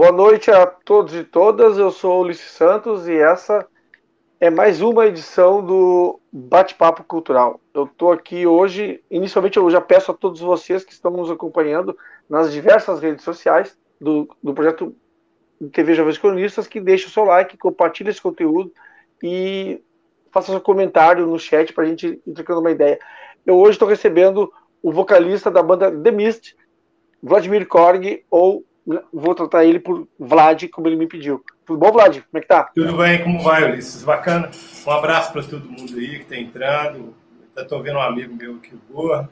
Boa noite a todos e todas. Eu sou Ulisses Santos e essa é mais uma edição do Bate-Papo Cultural. Eu estou aqui hoje, inicialmente eu já peço a todos vocês que estão nos acompanhando nas diversas redes sociais do, do projeto TV Jovens Cronistas que deixe o seu like, compartilhe esse conteúdo e faça seu comentário no chat para a gente ir trocando uma ideia. Eu hoje estou recebendo o vocalista da banda The Mist, Vladimir Korg, ou vou tratar ele por Vlad, como ele me pediu. Tudo bom, Vlad? Como é que tá? Tudo bem, como vai, Ulisses? Bacana. Um abraço para todo mundo aí que está entrando. Estou vendo um amigo meu aqui, o Goa.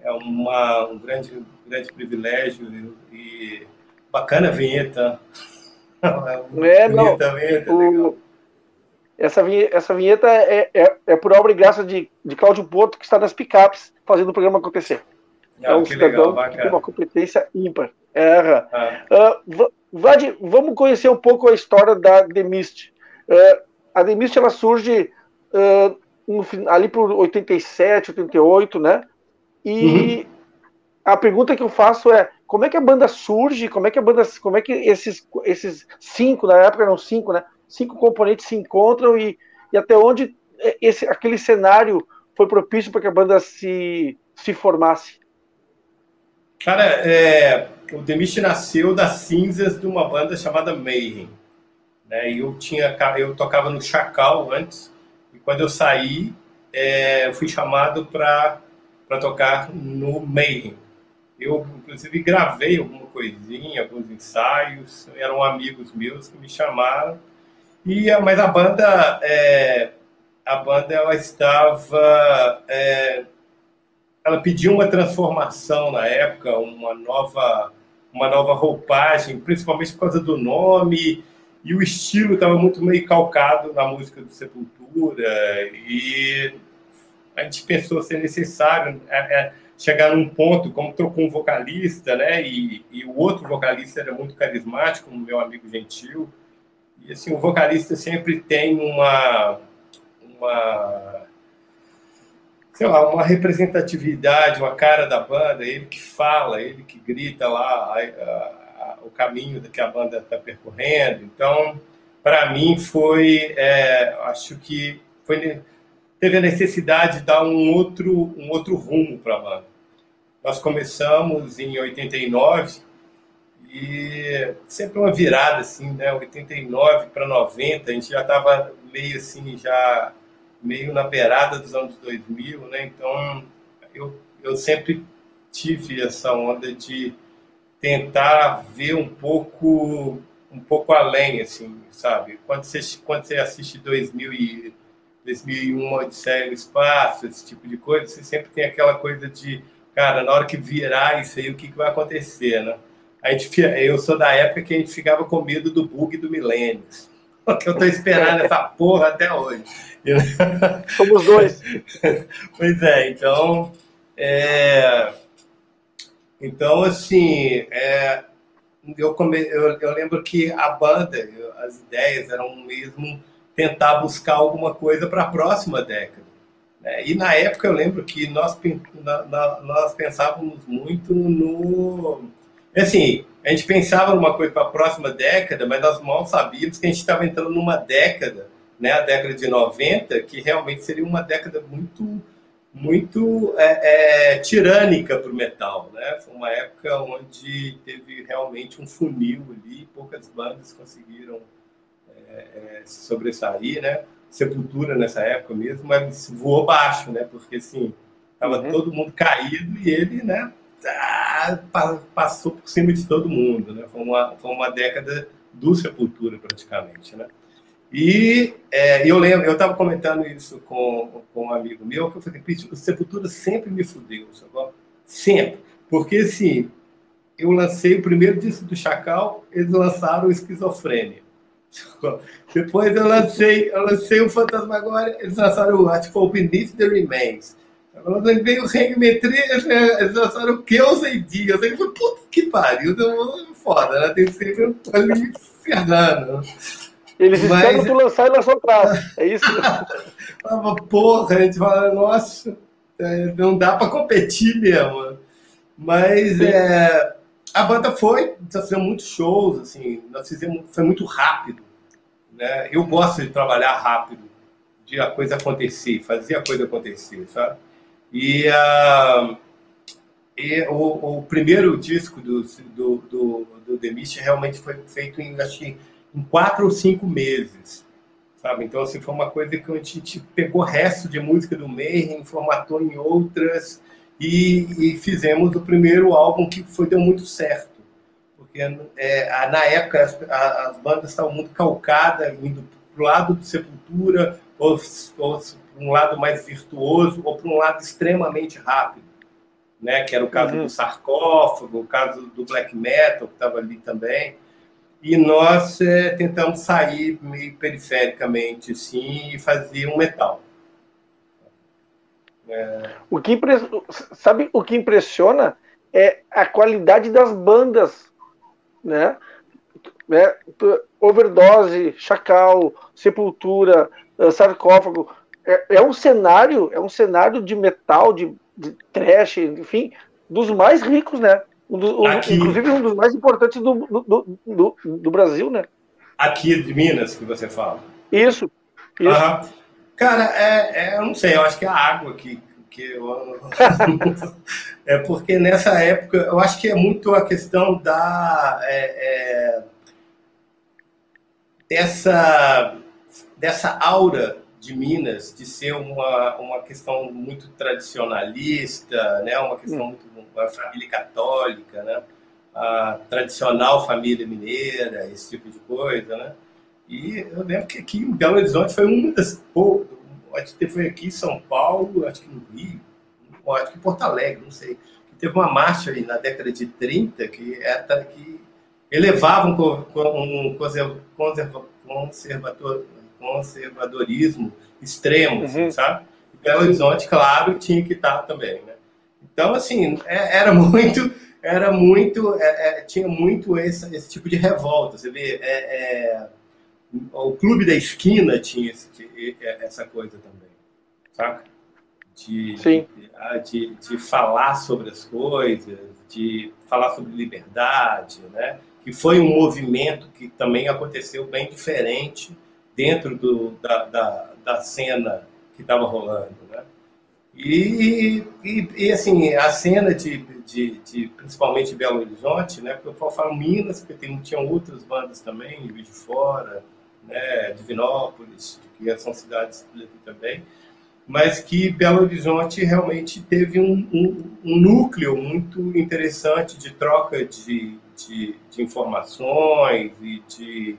É uma, um grande, grande privilégio e bacana a vinheta. É, não. Vinheta, vinheta, o... Essa vinheta, essa vinheta é, é, é, por obra e graça de, de Cláudio Porto, que está nas picapes fazendo o programa acontecer. Ah, é um cidadão legal, que tem uma competência ímpar. É, ah. uh, Vlad, vamos conhecer um pouco a história da The Mist. Uh, a The Mist ela surge uh, no, ali por 87, 88, né? E uhum. a pergunta que eu faço é como é que a banda surge? Como é que a banda, como é que esses, esses cinco na época eram cinco, né? Cinco componentes se encontram e, e até onde esse, aquele cenário foi propício para que a banda se, se formasse? Cara, é, o Demist nasceu das cinzas de uma banda chamada Mayhem. Né? Eu, tinha, eu tocava no Chacal antes, e quando eu saí, é, eu fui chamado para tocar no Mayhem. Eu, inclusive, gravei alguma coisinha, alguns ensaios, eram amigos meus que me chamaram. E, mas a banda, é, a banda ela estava é, ela pediu uma transformação na época, uma nova, uma nova roupagem, principalmente por causa do nome e o estilo estava muito meio calcado na música do Sepultura e a gente pensou ser necessário é, é, chegar num ponto, como trocou um vocalista, né? E, e o outro vocalista era muito carismático, o meu amigo Gentil. E assim, o vocalista sempre tem uma uma sei lá, uma representatividade, uma cara da banda, ele que fala, ele que grita lá a, a, a, o caminho que a banda está percorrendo. Então, para mim foi, é, acho que foi, teve a necessidade de dar um outro, um outro rumo para a banda. Nós começamos em 89 e sempre uma virada assim, né? 89 para 90, a gente já estava meio assim já meio na beirada dos anos 2000, né? Então, eu, eu sempre tive essa onda de tentar ver um pouco um pouco além, assim, sabe? Quando você, quando você assiste 2000 e 2001, Odisseia no Espaço, esse tipo de coisa, você sempre tem aquela coisa de, cara, na hora que virar isso aí, o que, que vai acontecer, né? A gente, eu sou da época que a gente ficava com medo do bug do milênio. que eu tô esperando essa porra até hoje. Somos dois. pois é, então. É... Então, assim, é... eu, come... eu, eu lembro que a banda, as ideias eram mesmo tentar buscar alguma coisa para a próxima década. Né? E na época eu lembro que nós, nós pensávamos muito no. Assim, a gente pensava numa coisa para a próxima década, mas nós mal sabíamos que a gente estava entrando numa década, né, a década de 90, que realmente seria uma década muito muito é, é, tirânica para o metal, né? Foi uma época onde teve realmente um funil ali, poucas bandas conseguiram é, é se sobressair, né? Sepultura nessa época mesmo, mas voou baixo, né? Porque assim, tava uhum. todo mundo caído e ele, né? Ah, passou por cima de todo mundo, né? Foi uma, foi uma década do Sepultura, praticamente, né? E é, eu lembro, eu estava comentando isso com, com um amigo meu, que eu falei, o Sepultura sempre me fudeu, sabe? sempre. Porque, assim, eu lancei o primeiro disco do Chacal, eles lançaram o Esquizofrênia. Depois eu lancei, eu lancei o Fantasmagoria, eles lançaram, o Beneath the Remains. Quando veio o Hangmetria, eles lançaram o que eu sei dias. Aí foi, puta que pariu, foda, né? Tem sempre ali ferrando. Eles Mas... esperam tu lançar e lançar prazo. É isso? Porra, a gente fala, nossa, é, não dá para competir mesmo. Mas é, a banda foi, nós fizemos muitos shows, assim, nós fizemos, foi muito rápido. Né? Eu gosto de trabalhar rápido, de a coisa acontecer, fazer a coisa acontecer, sabe? E, uh, e o, o, primeiro disco do, do, do, do The Mist realmente foi feito em, acho em quatro ou cinco meses, sabe? Então, assim, foi uma coisa que a gente pegou resto de música do Mayhem, formatou em outras e, e fizemos o primeiro álbum que foi deu muito certo. Porque é, na época as, as bandas estavam muito calcadas, indo para o lado de Sepultura, ou, ou para um lado mais virtuoso, ou para um lado extremamente rápido. Né, que era o caso uhum. do sarcófago, o caso do black metal, que estava ali também. E nós é, tentamos sair meio perifericamente, sim, e fazer um metal. É... O que sabe o que impressiona é a qualidade das bandas, né? né? Overdose, Chacal, Sepultura, eh, Sarcófago, é, é, um cenário, é um cenário de metal, de, de trash, enfim, dos mais ricos, né? Um do, Aqui... Inclusive um dos mais importantes do, do, do, do, Brasil, né? Aqui de Minas, que você fala. Isso. isso. Uhum. Cara, é, é, eu não sei, eu acho que é a água que, que eu... é porque nessa época, eu acho que é muito a questão da... É, é, dessa, dessa aura de Minas, de ser uma, uma questão muito tradicionalista, né? uma questão muito uma família católica, né? a tradicional família mineira, esse tipo de coisa, né? E eu lembro que aqui em Belo Horizonte foi uma das poucas, acho que foi aqui em São Paulo, acho que no Rio, acho que em Porto Alegre, não sei, teve uma marcha aí na década de 30 que era que elevava um, um conservador, conservadorismo extremo, uhum. sabe? E Belo Horizonte, claro, tinha que estar também, né? Então, assim, é, era muito, era muito, é, é, tinha muito esse, esse, tipo de revolta. Você vê, é, é o clube da esquina tinha esse, essa coisa também, saca? De, de, ah, de, de, falar sobre as coisas, de falar sobre liberdade, né? Que foi um movimento que também aconteceu bem diferente dentro do, da, da, da cena que estava rolando, né? E, e, e, assim, a cena de, de, de, principalmente Belo Horizonte, né? Porque eu falo Minas, porque tem, tinham outras bandas também, de Fora, né? Divinópolis, que são cidades também, mas que Belo Horizonte realmente teve um, um, um núcleo muito interessante de troca de, de, de informações e de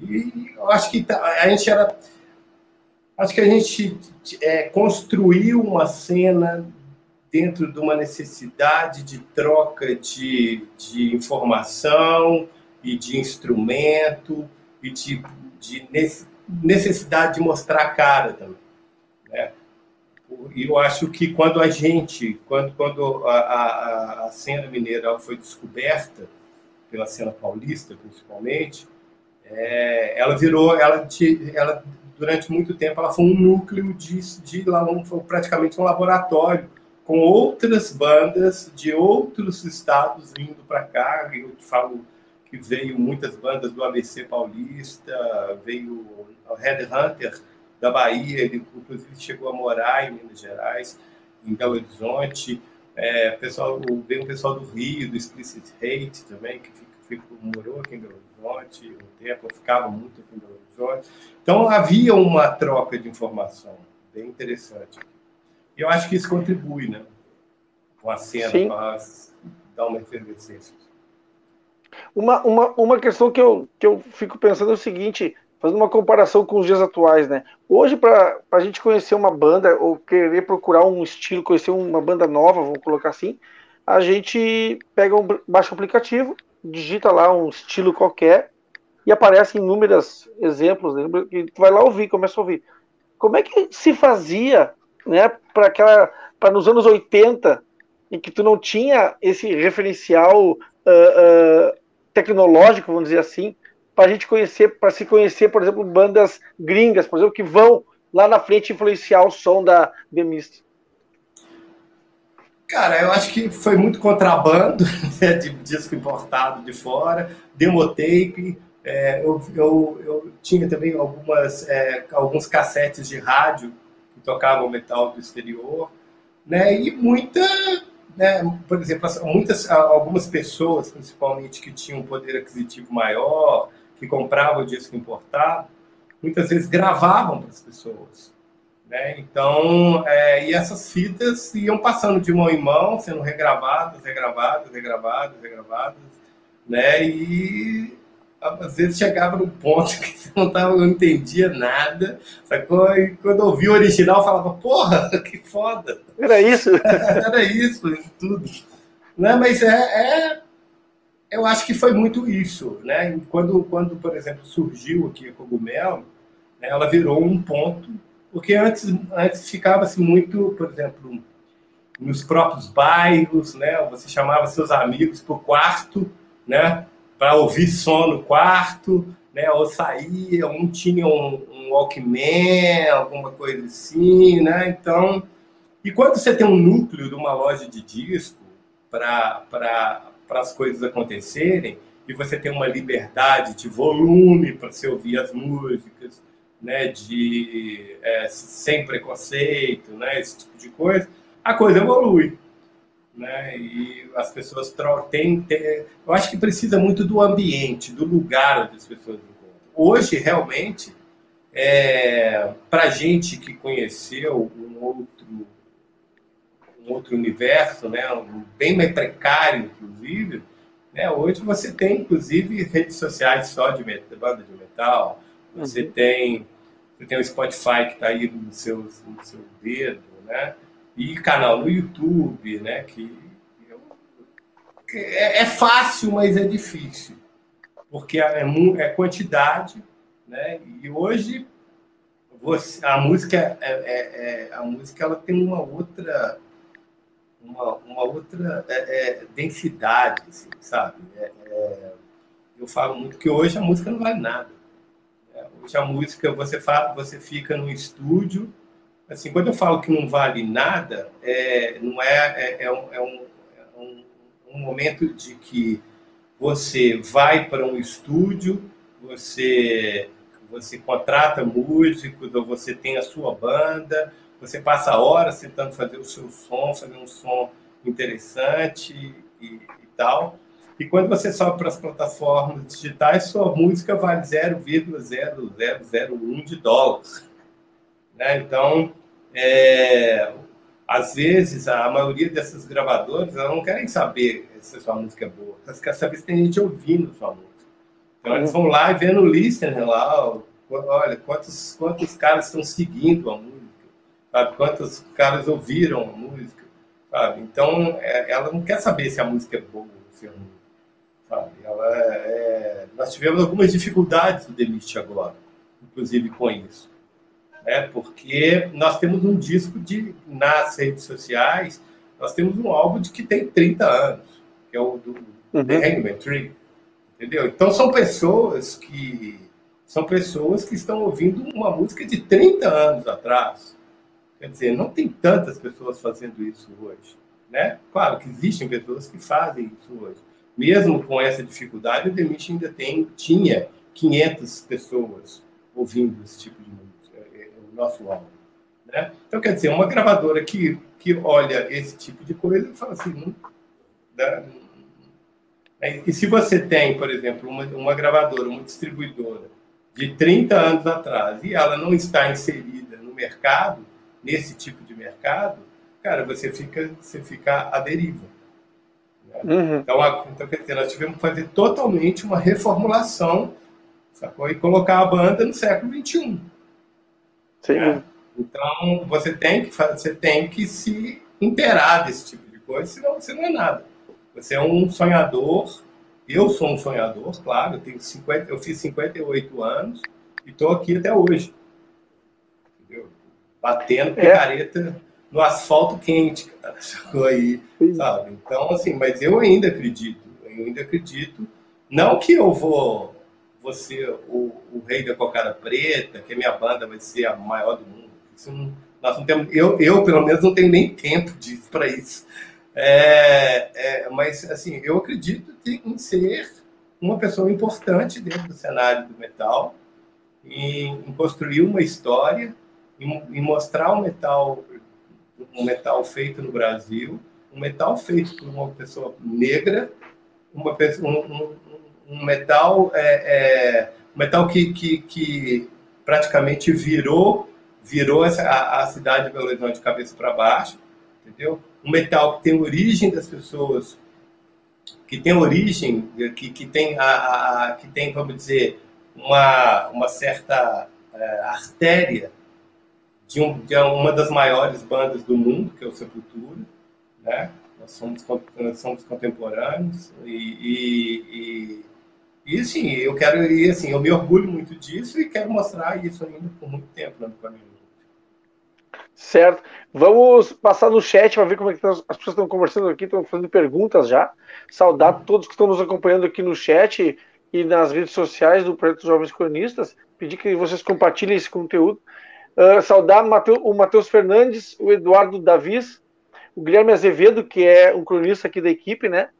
e eu acho que tá, a gente era. Acho que a gente é, construiu uma cena dentro de uma necessidade de troca de, de informação e de instrumento e de, de necessidade de mostrar a cara também. Né? E eu acho que quando a gente, quando, quando a, a, a cena mineira foi descoberta, pela cena paulista principalmente, é, ela virou, ela, ela durante muito tempo ela foi um núcleo de, de foi praticamente um laboratório com outras bandas de outros estados vindo para cá. Eu te falo que veio muitas bandas do ABC Paulista, veio o Red Hunter da Bahia, ele inclusive chegou a morar em Minas Gerais, em Belo Horizonte. É, pessoal, veio um pessoal do Rio, do Explicit Hate também, que fica, morou aqui em Belo Horizonte um tempo, eu ficava muito em Belo Horizonte. Então havia uma troca de informação bem interessante. E eu acho que isso contribui, né? Com a cena, para dar uma efervescência. Uma, uma, uma questão que eu, que eu fico pensando é o seguinte, fazendo uma comparação com os dias atuais, né? Hoje, para a gente conhecer uma banda ou querer procurar um estilo, conhecer uma banda nova, vamos colocar assim, a gente pega um, baixa um aplicativo, digita lá um estilo qualquer e aparecem inúmeros exemplos, né? e tu vai lá ouvir, começa a ouvir. Como é que se fazia, né, para aquela, para nos anos 80, em que tu não tinha esse referencial uh, uh, tecnológico, vamos dizer assim, para a gente conhecer, para se conhecer, por exemplo, bandas gringas, por exemplo, que vão lá na frente influenciar o som da The Mist? Cara, eu acho que foi muito contrabando né, de disco importado de fora, demotape. É, eu, eu, eu tinha também algumas, é, alguns cassetes de rádio que tocavam metal do exterior, né? E muita, né, por exemplo, muitas, algumas pessoas, principalmente que tinham um poder aquisitivo maior, que compravam disco importado, muitas vezes gravavam para as pessoas. Né? Então, é, e essas fitas iam passando de mão em mão, sendo regravadas, regravadas, regravadas, regravadas, né? E às vezes chegava num ponto que você não, tava, não entendia nada, sacou? E quando eu ouvi o original, falava, porra, que foda! Era isso? Era isso, isso tudo. Né? Mas é, é, eu acho que foi muito isso, né? Quando, quando por exemplo, surgiu aqui a Cogumelo, né, ela virou um ponto porque antes, antes ficava-se muito, por exemplo, nos próprios bairros, né? Você chamava seus amigos para o quarto, né? Para ouvir som no quarto, né? Ou saía, um tinha um, um Walkman, alguma coisa assim, né? Então, e quando você tem um núcleo de uma loja de disco para as coisas acontecerem, e você tem uma liberdade de volume para você ouvir as músicas, né, de é, sem preconceito, né, esse tipo de coisa, a coisa evolui. Né, e as pessoas têm, têm, eu acho que precisa muito do ambiente, do lugar onde as pessoas encontram. Hoje, realmente, é, para gente que conheceu um outro, um outro universo, né, um, bem mais precário, inclusive, né, hoje você tem, inclusive, redes sociais só de banda de metal, você uhum. tem você tem o Spotify que está aí no seu, no seu dedo, né? E canal no YouTube, né? Que, é, é fácil, mas é difícil, porque é, é quantidade, né? E hoje você, a música é, é, é, a música ela tem uma outra uma, uma outra é, é, densidade, assim, sabe? eu falo muito que hoje a música não vale nada. Hoje a música, você, fala, você fica no estúdio. Assim, quando eu falo que não vale nada, é, não é, é, é, um, é um, é um, um momento de que você vai para um estúdio, você você contrata músicos, ou você tem a sua banda, você passa horas tentando fazer o seu som, fazer um som interessante e, e tal. E quando você sobe para as plataformas digitais, sua música vale 0,0001 de dólares. Né? Então, é, às vezes, a maioria dessas gravadoras não querem saber se a sua música é boa. Elas querem saber se tem gente ouvindo a sua música. Então, eles vão lá e vendo o listener lá, olha, quantos, quantos caras estão seguindo a música, sabe? quantos caras ouviram a música. Sabe? Então, é, ela não quer saber se a música é boa, se é. Sabe? Ela é, é, nós tivemos algumas dificuldades no Demist agora, inclusive com isso. Né? Porque nós temos um disco de, nas redes sociais, nós temos um álbum de que tem 30 anos, que é o do uhum. The Hangman Tree. Entendeu? Então são pessoas que são pessoas que estão ouvindo uma música de 30 anos atrás. Quer dizer, não tem tantas pessoas fazendo isso hoje. Né? Claro que existem pessoas que fazem isso hoje mesmo com essa dificuldade, o Demit ainda tem, tinha 500 pessoas ouvindo esse tipo de música, é, é, o nosso álbum. Né? Então, quer dizer, uma gravadora que, que olha esse tipo de coisa e fala assim, não, dá, né? e se você tem, por exemplo, uma, uma gravadora, uma distribuidora de 30 anos atrás e ela não está inserida no mercado, nesse tipo de mercado, cara, você fica, você fica à deriva. Uhum. Então, a, então, quer dizer, nós tivemos que fazer totalmente uma reformulação sacou? e colocar a banda no século XXI. Sim. Né? Então, você tem, que, você tem que se inteirar desse tipo de coisa, senão você não é nada. Você é um sonhador, eu sou um sonhador, claro, eu, tenho 50, eu fiz 58 anos e estou aqui até hoje. Entendeu? Batendo picareta. É no asfalto quente, cara. Ficou aí, sabe? Então, assim, mas eu ainda acredito, eu ainda acredito. Não que eu vou, vou ser o, o rei da cocada preta, que a minha banda vai ser a maior do mundo. Isso não, nós não temos, eu, eu, pelo menos, não tenho nem tempo para isso. É, é, mas, assim, eu acredito em ser uma pessoa importante dentro do cenário do metal, em, em construir uma história, em, em, mostrar um metal, um metal feito no Brasil, um metal feito por uma pessoa negra, uma pessoa, um, um, um metal, é, é, metal que, que, que praticamente virou virou essa, a, a cidade de Belo Horizonte de cabeça para baixo, entendeu? Um metal que tem origem das pessoas, que tem origem, que, que, tem, a, a que tem, vamos dizer, uma, uma certa é, artéria de, um, de uma das maiores bandas do mundo, que é o Sepultura, né? Nós somos, nós somos contemporâneos e, e, e, e, sim, eu quero, e assim, eu me orgulho muito disso e quero mostrar isso ainda por muito tempo no caminho. Certo. Vamos passar no chat para ver como é que as pessoas estão conversando aqui, estão fazendo perguntas já. Saudar todos que estão nos acompanhando aqui no chat e nas redes sociais do Projeto Jovens Cronistas. Pedir que vocês compartilhem esse conteúdo. Uh, saudar o Matheus Fernandes, o Eduardo Davis, o Guilherme Azevedo, que é um cronista aqui da equipe, né?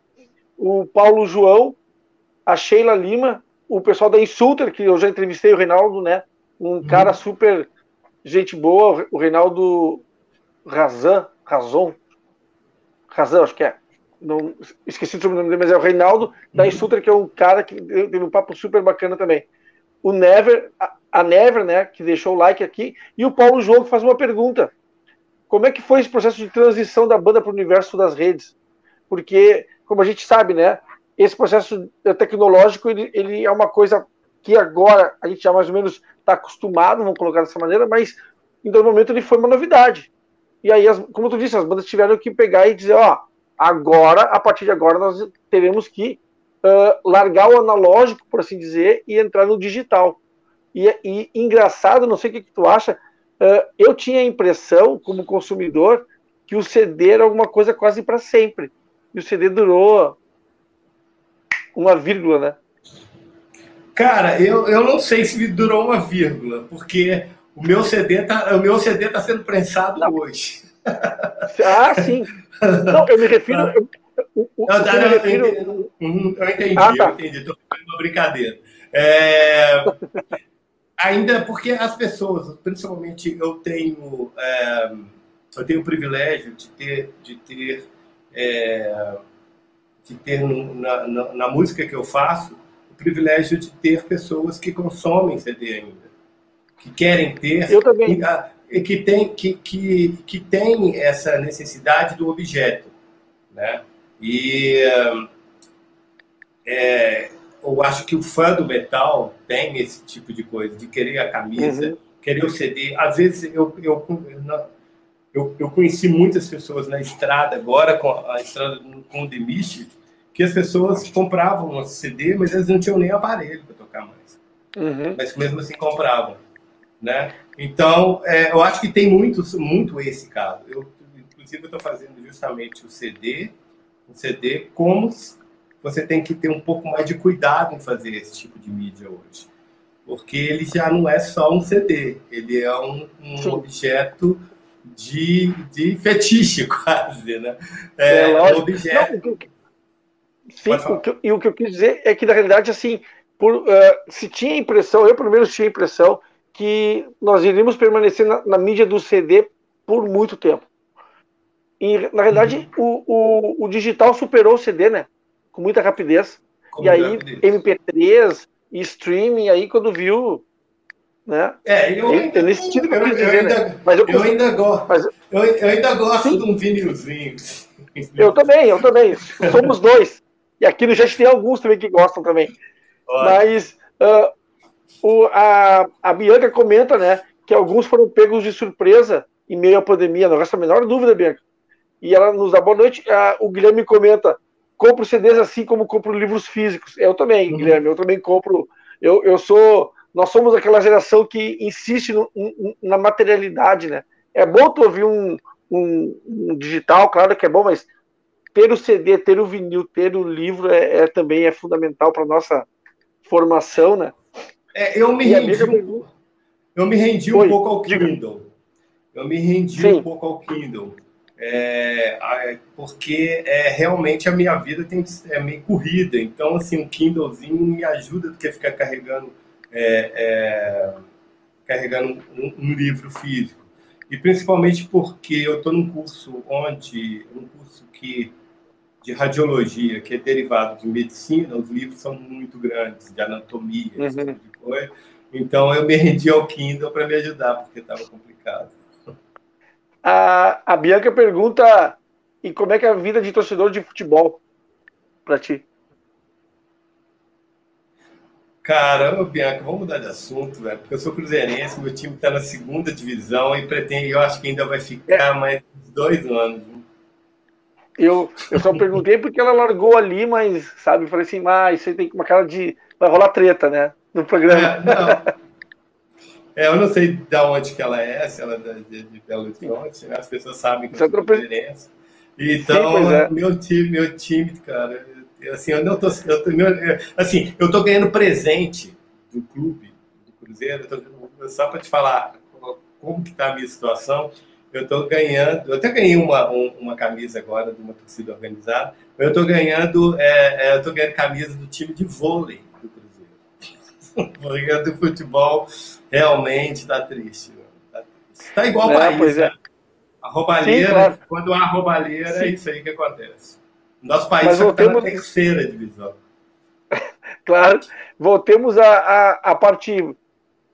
O Paulo João, a Sheila Lima, o pessoal da Insulter, que eu já entrevistei o Reinaldo, né? Um uhum. cara super gente boa, o Reinaldo Razan, Razon, Razan, acho que é. Não, esqueci o sobrenome dele, mas é o Reinaldo da Insultra, que é um cara que teve um papo super bacana também. O Never, a, Never, né, que deixou o like aqui, e o Paulo João que faz uma pergunta. Como é que foi esse processo de transição da banda para o universo das redes? Porque, como a gente sabe, né, esse processo tecnológico ele, ele é uma coisa que agora a gente já mais ou menos está acostumado, vamos colocar dessa maneira, mas em dado momento ele foi uma novidade. E aí, as, como tu disse, as bandas tiveram que pegar e dizer, ó, agora, a partir de agora, nós teremos que uh, largar o analógico, por assim dizer, e entrar no digital. E, e engraçado, não sei o que, que tu acha, uh, eu tinha a impressão, como consumidor, que o CD era alguma coisa quase para sempre. E o CD durou uma vírgula, né? Cara, eu, eu não sei se durou uma vírgula, porque o meu CD tá, o meu CD tá sendo prensado não. hoje. Ah, sim. Não, eu me refiro. Eu, eu, eu, eu, me refiro... eu entendi, eu entendi, ah, tá. eu entendi. Estou fazendo uma brincadeira. É, ainda porque as pessoas, principalmente eu tenho, é, eu tenho o privilégio de ter, de ter, é, de ter na, na, na música que eu faço privilégio de ter pessoas que consomem CD ainda, que querem ter. Eu também. E que tem, que, que, que tem essa necessidade do objeto. Né? E é, eu acho que o fã do metal tem esse tipo de coisa, de querer a camisa, uhum. querer o CD. Às vezes eu, eu, eu, eu conheci muitas pessoas na estrada, agora com a estrada com o Mist, que as pessoas compravam um CD, mas eles não tinham nem aparelho para tocar mais. Uhum. Mas mesmo assim compravam, né? Então, é, eu acho que tem muito, muito esse caso. Eu, inclusive, estou fazendo justamente o CD, o CD como você tem que ter um pouco mais de cuidado em fazer esse tipo de mídia hoje. Porque ele já não é só um CD, ele é um, um objeto de, de fetiche, quase, né? É, é um objeto... Não, Sim, o que, e o que eu quis dizer é que, na realidade, assim, por, uh, se tinha a impressão, eu pelo menos tinha a impressão, que nós iríamos permanecer na, na mídia do CD por muito tempo. E, na realidade, uhum. o, o, o, digital superou o CD, né? Com muita rapidez. Com e aí, rapidez. MP3 e streaming, aí quando viu. Né? É, eu, ainda, é nesse sentido que eu, eu dizer, né? ainda, né? Mas eu, eu ainda gosto. Mas, eu, eu ainda gosto sim. de um vinilzinho. Eu também, eu também. Somos dois. E aqui no chat tem alguns também que gostam também. Olha. Mas uh, o, a, a Bianca comenta, né, que alguns foram pegos de surpresa em meio à pandemia, não resta a menor dúvida, Bianca. E ela nos dá boa noite. Uh, o Guilherme comenta: compro CDs assim como compro livros físicos. Eu também, uhum. Guilherme, eu também compro. Eu, eu sou. Nós somos aquela geração que insiste no, na materialidade, né? É bom tu ouvir um, um, um digital, claro que é bom, mas ter o CD, ter o vinil, ter o livro é, é também é fundamental para nossa formação, né? É, eu me e rendi, um, eu me rendi um pouco ao Kindle. Eu me rendi Sim. um pouco ao Kindle. É, porque é, realmente a minha vida tem, é meio corrida. Então, assim, um Kindlezinho me ajuda do que ficar carregando, é, é carregando um, um, livro físico. E principalmente porque eu estou num curso onde, um curso que de radiologia, que é derivado de medicina, os livros são muito grandes, de anatomia, uhum. esse tipo de coisa. Então eu me rendi ao Kindle para me ajudar, porque estava complicado. A, a Bianca pergunta: e como é que é a vida de torcedor de futebol para ti? Caramba, Bianca, vamos mudar de assunto, velho. Porque eu sou cruzeirense, meu time está na segunda divisão e pretende, eu acho que ainda vai ficar é. mais dois anos. Eu, eu só perguntei porque ela largou ali, mas, sabe, eu falei assim, ah, isso aí tem uma cara de. Vai rolar treta, né? No programa. É, não. É, eu não sei de onde que ela é, se ela é de, de Belo Horizonte, né? as pessoas sabem que eu sou diferença. Então, Sim, é. meu time, meu time, cara, assim, eu não tô, eu tô assim, eu tô ganhando presente do clube, do Cruzeiro, tô, só para te falar como que tá a minha situação, eu tô ganhando, eu até ganhei uma, uma camisa agora de uma torcida organizada, mas eu tô ganhando, é, é, eu tô ganhando camisa do time de vôlei do Cruzeiro. Do futebol realmente está triste. Está tá igual o é, país, é. né? A roubalheira, Sim, claro. quando há roubalheira, é Sim. é isso aí que acontece. Nosso país está voltemos... na terceira divisão. claro. Voltemos à, à, parte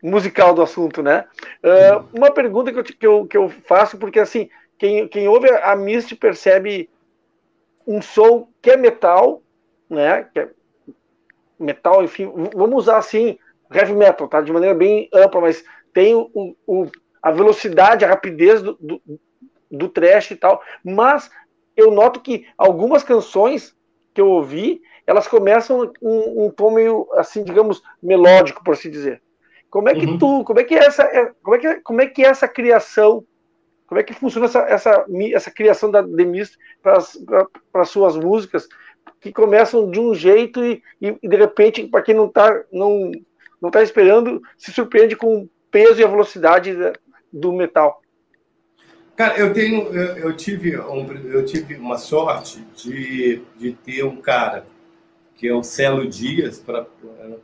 musical do assunto, né? Uh, uma pergunta que eu, que, eu, que eu faço, porque assim, quem, quem ouve a Mist percebe um som que é metal, né? Que é metal, enfim, vamos usar assim, heavy metal, tá? De maneira bem ampla, mas tem o, o a velocidade, a rapidez do, do, do trash e tal. Mas eu noto que algumas canções que eu ouvi, elas começam um, um tom meio, assim, digamos, melódico, por assim dizer. Como é que uhum. tu, como é que é essa, é, como é que, como é que é essa criação, como é que funciona essa, essa, essa criação da Demis para as suas músicas, que começam de um jeito e, e de repente, para quem não tá, não, não está esperando, se surpreende com o peso e a velocidade do metal. Cara, eu tenho, eu, eu tive, um, eu tive uma sorte de, de ter um cara que é o Celo Dias, pra,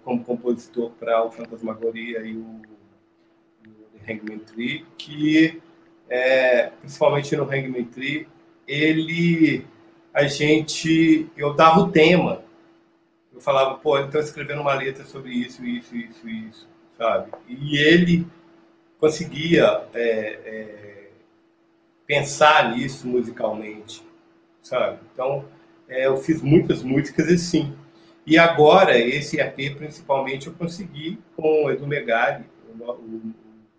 como compositor para o Fantasmagoria e o, o Hangman Tree, que é, principalmente no Hangman Tree, ele, a gente, eu dava o tema eu falava, pô, então escrevendo uma letra sobre isso, isso, isso, isso, sabe? E ele conseguia é, é, pensar nisso musicalmente, sabe? Então, é, eu fiz muitas músicas assim. E agora, esse EP, principalmente, eu consegui com o Edu Megali, o, o,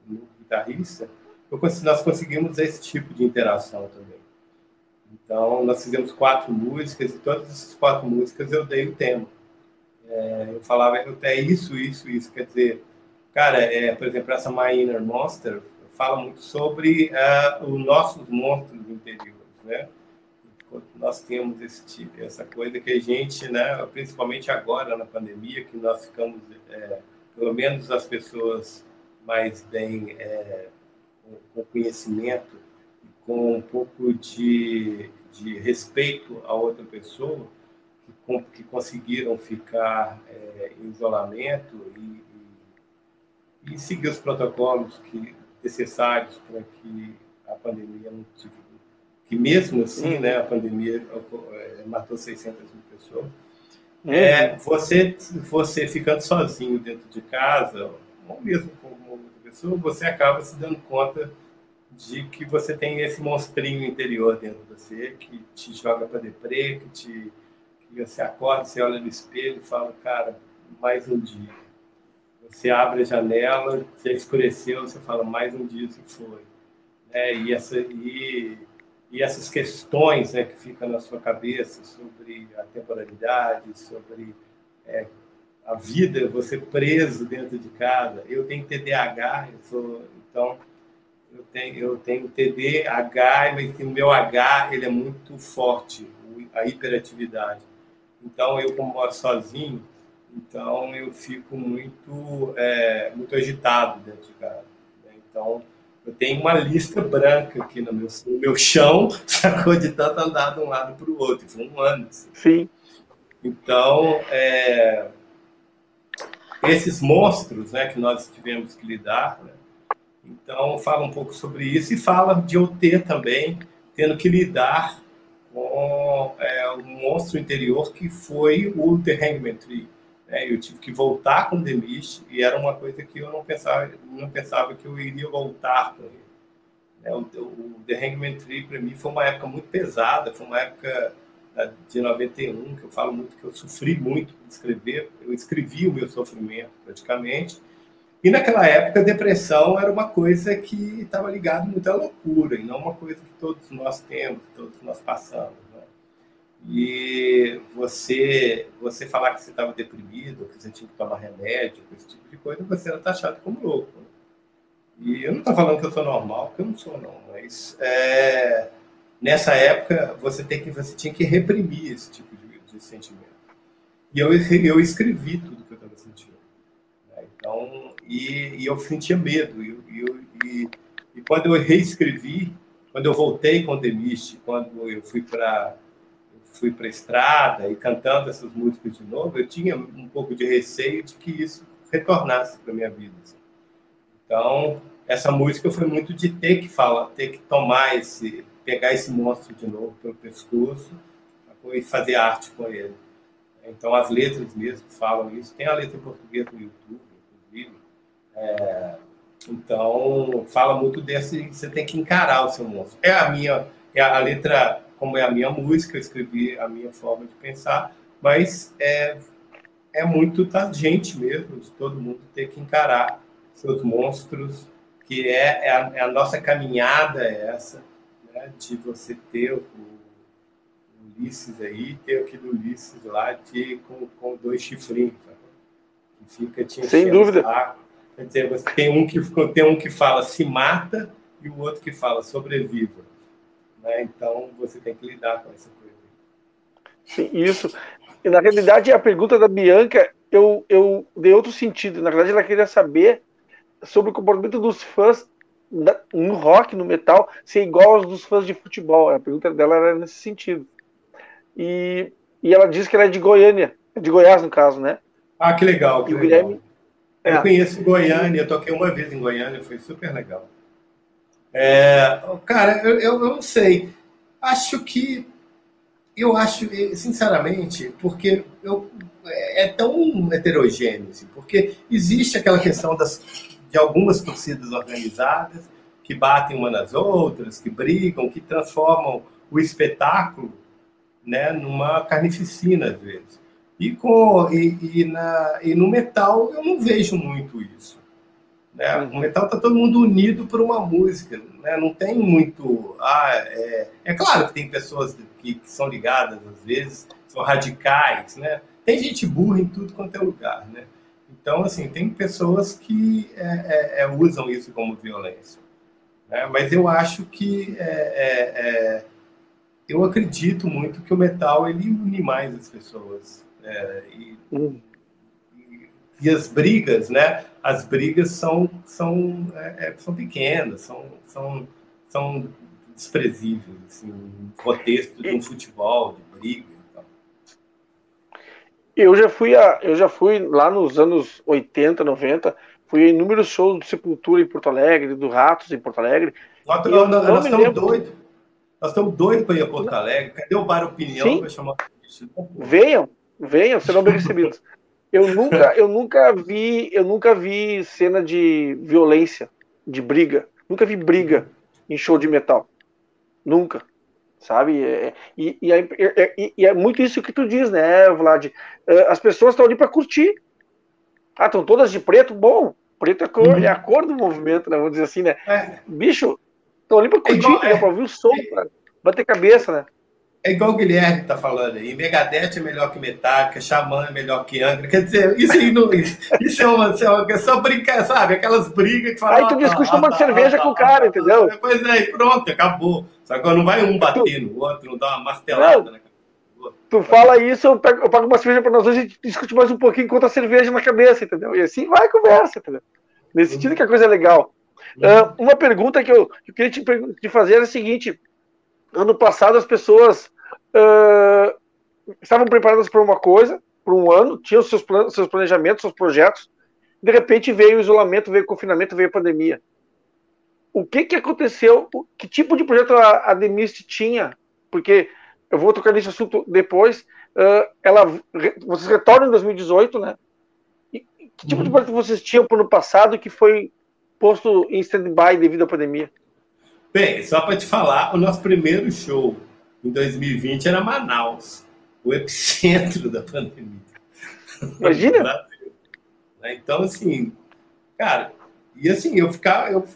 o guitarrista, eu, nós conseguimos esse tipo de interação também. Então, nós fizemos quatro músicas e todas essas quatro músicas eu dei o tema. É, eu falava, é isso, isso, isso. Quer dizer, cara, é, por exemplo, essa My Inner Monster fala muito sobre uh, os nossos monstros interiores, né? Nós temos esse tipo, essa coisa que a gente, né, principalmente agora na pandemia, que nós ficamos, é, pelo menos as pessoas mais bem é, com conhecimento, com um pouco de, de respeito a outra pessoa, que, conseguiram ficar é, em isolamento e, e, e, seguir os protocolos que, necessários para que a pandemia não que mesmo assim, né, a pandemia é, matou 600 mil pessoas. Uhum. É, você, você ficando sozinho dentro de casa, ou mesmo com outra pessoa, você acaba se dando conta de que você tem esse monstrinho interior dentro de você que te joga para deprê, que te você acorda, você olha no espelho e fala, cara, mais um dia. Você abre a janela, já escureceu, você fala, mais um dia se foi. É, e, essa, e, e essas questões né, que ficam na sua cabeça sobre a temporalidade, sobre é, a vida, você preso dentro de casa. Eu tenho TDAH, eu sou, então eu tenho, eu tenho TDAH, mas o meu H ele é muito forte, a hiperatividade. Então, eu como moro sozinho, então eu fico muito, é, muito agitado dentro de casa. Né? Então, Eu tenho uma lista branca aqui no meu, no meu chão, sacou? De tanto andar de um lado para o outro. Foi um ano. Assim. Sim. Então, é, esses monstros né, que nós tivemos que lidar, né? então fala um pouco sobre isso e fala de eu ter também, tendo que lidar com é, um monstro interior que foi o The Hangman Tree. Né? Eu tive que voltar com The Mist e era uma coisa que eu não pensava, não pensava que eu iria voltar com ele. Né? O, o The Hangman Tree para mim foi uma época muito pesada, foi uma época de 91, que eu falo muito que eu sofri muito de escrever, eu escrevi o meu sofrimento praticamente. E naquela época depressão era uma coisa que estava ligada muito à loucura, e não uma coisa que todos nós temos, todos nós passamos. Né? E você, você falar que você estava deprimido, que você tinha que tomar remédio, esse tipo de coisa, você era taxado como louco. Né? E eu não estou falando que eu sou normal, porque eu não sou, não, mas é, nessa época você tem que você tinha que reprimir esse tipo de, de sentimento. E eu, eu escrevi tudo que eu estava sentindo. Né? Então, e, e, eu sentia medo. E, e, e, quando eu reescrevi, quando eu voltei com o Demiste, quando eu fui para fui para a estrada e cantando essas músicas de novo, eu tinha um pouco de receio de que isso retornasse para minha vida. Assim. Então, essa música foi muito de ter que falar, ter que tomar esse pegar esse monstro de novo pelo pescoço e fazer arte com ele. Então, as letras mesmo falam isso. Tem a letra em português no YouTube, inclusive. É, então, fala muito desse. Você tem que encarar o seu monstro. É a minha. É a letra, como é a minha música, eu escrevi a minha forma de pensar, mas é, é muito da gente mesmo, de todo mundo ter que encarar seus monstros, que é, é, a, é a nossa caminhada, é essa né, de você ter o, o Ulisses aí, ter aquele Ulisses lá de, com, com dois chifrinhos, que fica te Sem dúvida. Quer dizer, você tem um, que, tem um que fala se mata e o outro que fala sobreviva. Né? Então, você tem que lidar com essa coisa. Sim, isso. E, na realidade, a pergunta da Bianca, eu, eu dei outro sentido. Na verdade, ela queria saber sobre o comportamento dos fãs no rock, no metal, ser igual aos dos fãs de futebol. A pergunta dela era nesse sentido. E, e ela disse que ela é de Goiânia, de Goiás, no caso, né? Ah, que legal. Que e o legal. Guilherme. Eu é. conheço Goiânia, eu toquei uma vez em Goiânia, foi super legal. É, cara, eu, eu, eu não sei. Acho que. Eu acho, sinceramente, porque eu, é, é tão heterogêneo, assim, porque existe aquela questão das, de algumas torcidas organizadas que batem uma nas outras, que brigam, que transformam o espetáculo né, numa carnificina, às vezes. E, com, e, e, na, e no metal eu não vejo muito isso. Né? O metal está todo mundo unido por uma música. Né? Não tem muito. Ah, é, é claro que tem pessoas que, que, são ligadas, às vezes, são radicais. Né? Tem gente burra em tudo quanto é lugar. Né? Então, assim, tem pessoas que é, é, é, usam isso como violência. Né? Mas eu acho que é, é, eu acredito muito que o metal ele une mais as pessoas. E, hum. e, e, as brigas, né? As brigas são, são, são pequenas, são, são, são desprezíveis, assim, no contexto de um futebol, de briga. Eu já fui a, eu já fui lá nos anos 80, 90, fui em inúmeros shows do Sepultura em Porto Alegre, do Ratos em Porto Alegre. Nós, nós, nós estamos doidos. Nós estamos doidos para ir a Porto Alegre. Cadê o Bar Opinião para chamar Venham, venham, serão bem recebidos. Eu nunca, eu nunca vi, eu nunca vi cena de violência, de briga. Nunca vi briga em show de metal. Nunca sabe? É, e, e, é, é, e, é, muito isso que tu diz, né, Vlad? É, as pessoas estão ali para curtir. Ah, estão todas de preto? Bom, preto é, cor, é a cor do movimento, né? Vamos dizer assim, né? É. Bicho, estão ali para curtir, é né? para ouvir o som, para bater cabeça, né? É igual o Guilherme está falando aí. Megadeth é melhor que Metallica, Xamã é melhor que Angra. Quer dizer, isso aí não, isso é uma, é, uma, é só brincar, sabe? Aquelas brigas que falam. Aí tu discute uma cerveja com o cara, entendeu? Pois é, e pronto, acabou. Só que não vai um bater no outro, não dá uma martelada não. na cabeça. Tu fala isso, eu, pego, eu pago uma cerveja para nós dois e discute mais um pouquinho enquanto a cerveja na cabeça, entendeu? E assim vai a conversa, entendeu? Nesse sentido que a coisa é legal. Uh, uma pergunta que eu, que eu queria te, te, fazer é a seguinte: ano passado as pessoas uh, estavam preparadas para uma coisa, por um ano, tinham seus, plan seus planejamentos, seus projetos, de repente veio o isolamento, veio o confinamento, veio a pandemia. O que, que aconteceu? Que tipo de projeto a, a Demist tinha? Porque eu vou tocar nesse assunto depois. Uh, ela, vocês retornam em 2018, né? E, que tipo uhum. de projeto vocês tinham para o ano passado que foi posto em stand-by devido à pandemia? Bem, só para te falar, o nosso primeiro show em 2020 era Manaus, o epicentro da pandemia. Imagina! Então, assim, cara, e assim, eu ficava. Eu,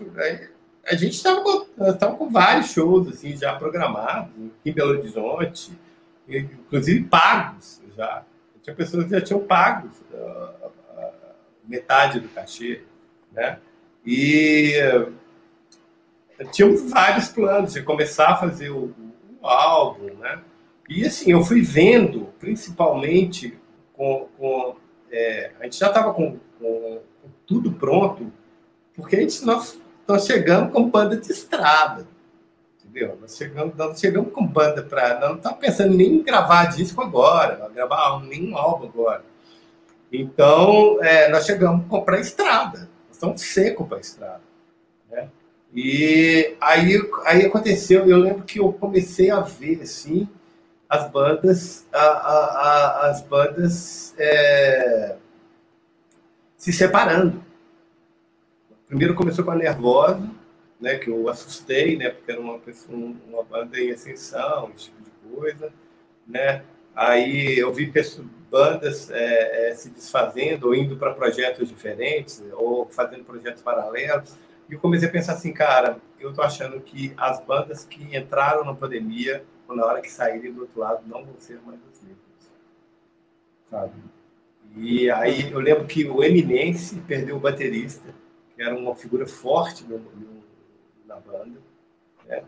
a gente estava com, com vários shows assim, já programados em Belo Horizonte, inclusive pagos já. Tinha pessoas que já tinham pagos uh, uh, metade do cachê, né? E tínhamos vários planos de começar a fazer o, o, álbum, né? E assim, eu fui vendo, principalmente com, com é, a gente já estava com, com, com, tudo pronto, porque a gente, nós, nós chegamos com banda de estrada, entendeu? Nós chegamos, nós chegamos com banda para. Não estávamos pensando nem em gravar disco agora, gravar nenhum álbum agora. Então, é, nós chegamos para a estrada, nós estamos secos para a estrada. Né? E aí, aí aconteceu, eu lembro que eu comecei a ver assim, as bandas, a, a, a, as bandas é, se separando. Primeiro começou com a Nervosa, né, que eu assustei, né, porque era uma, pessoa, uma banda em ascensão, esse tipo de coisa. Né? Aí eu vi pessoas, bandas é, é, se desfazendo ou indo para projetos diferentes ou fazendo projetos paralelos. E eu comecei a pensar assim, cara, eu tô achando que as bandas que entraram na pandemia na hora que saírem do outro lado, não vão ser mais os mesmos. Sabe? E aí eu lembro que o Eminence perdeu o baterista, que era uma figura forte no, no, na banda. Né?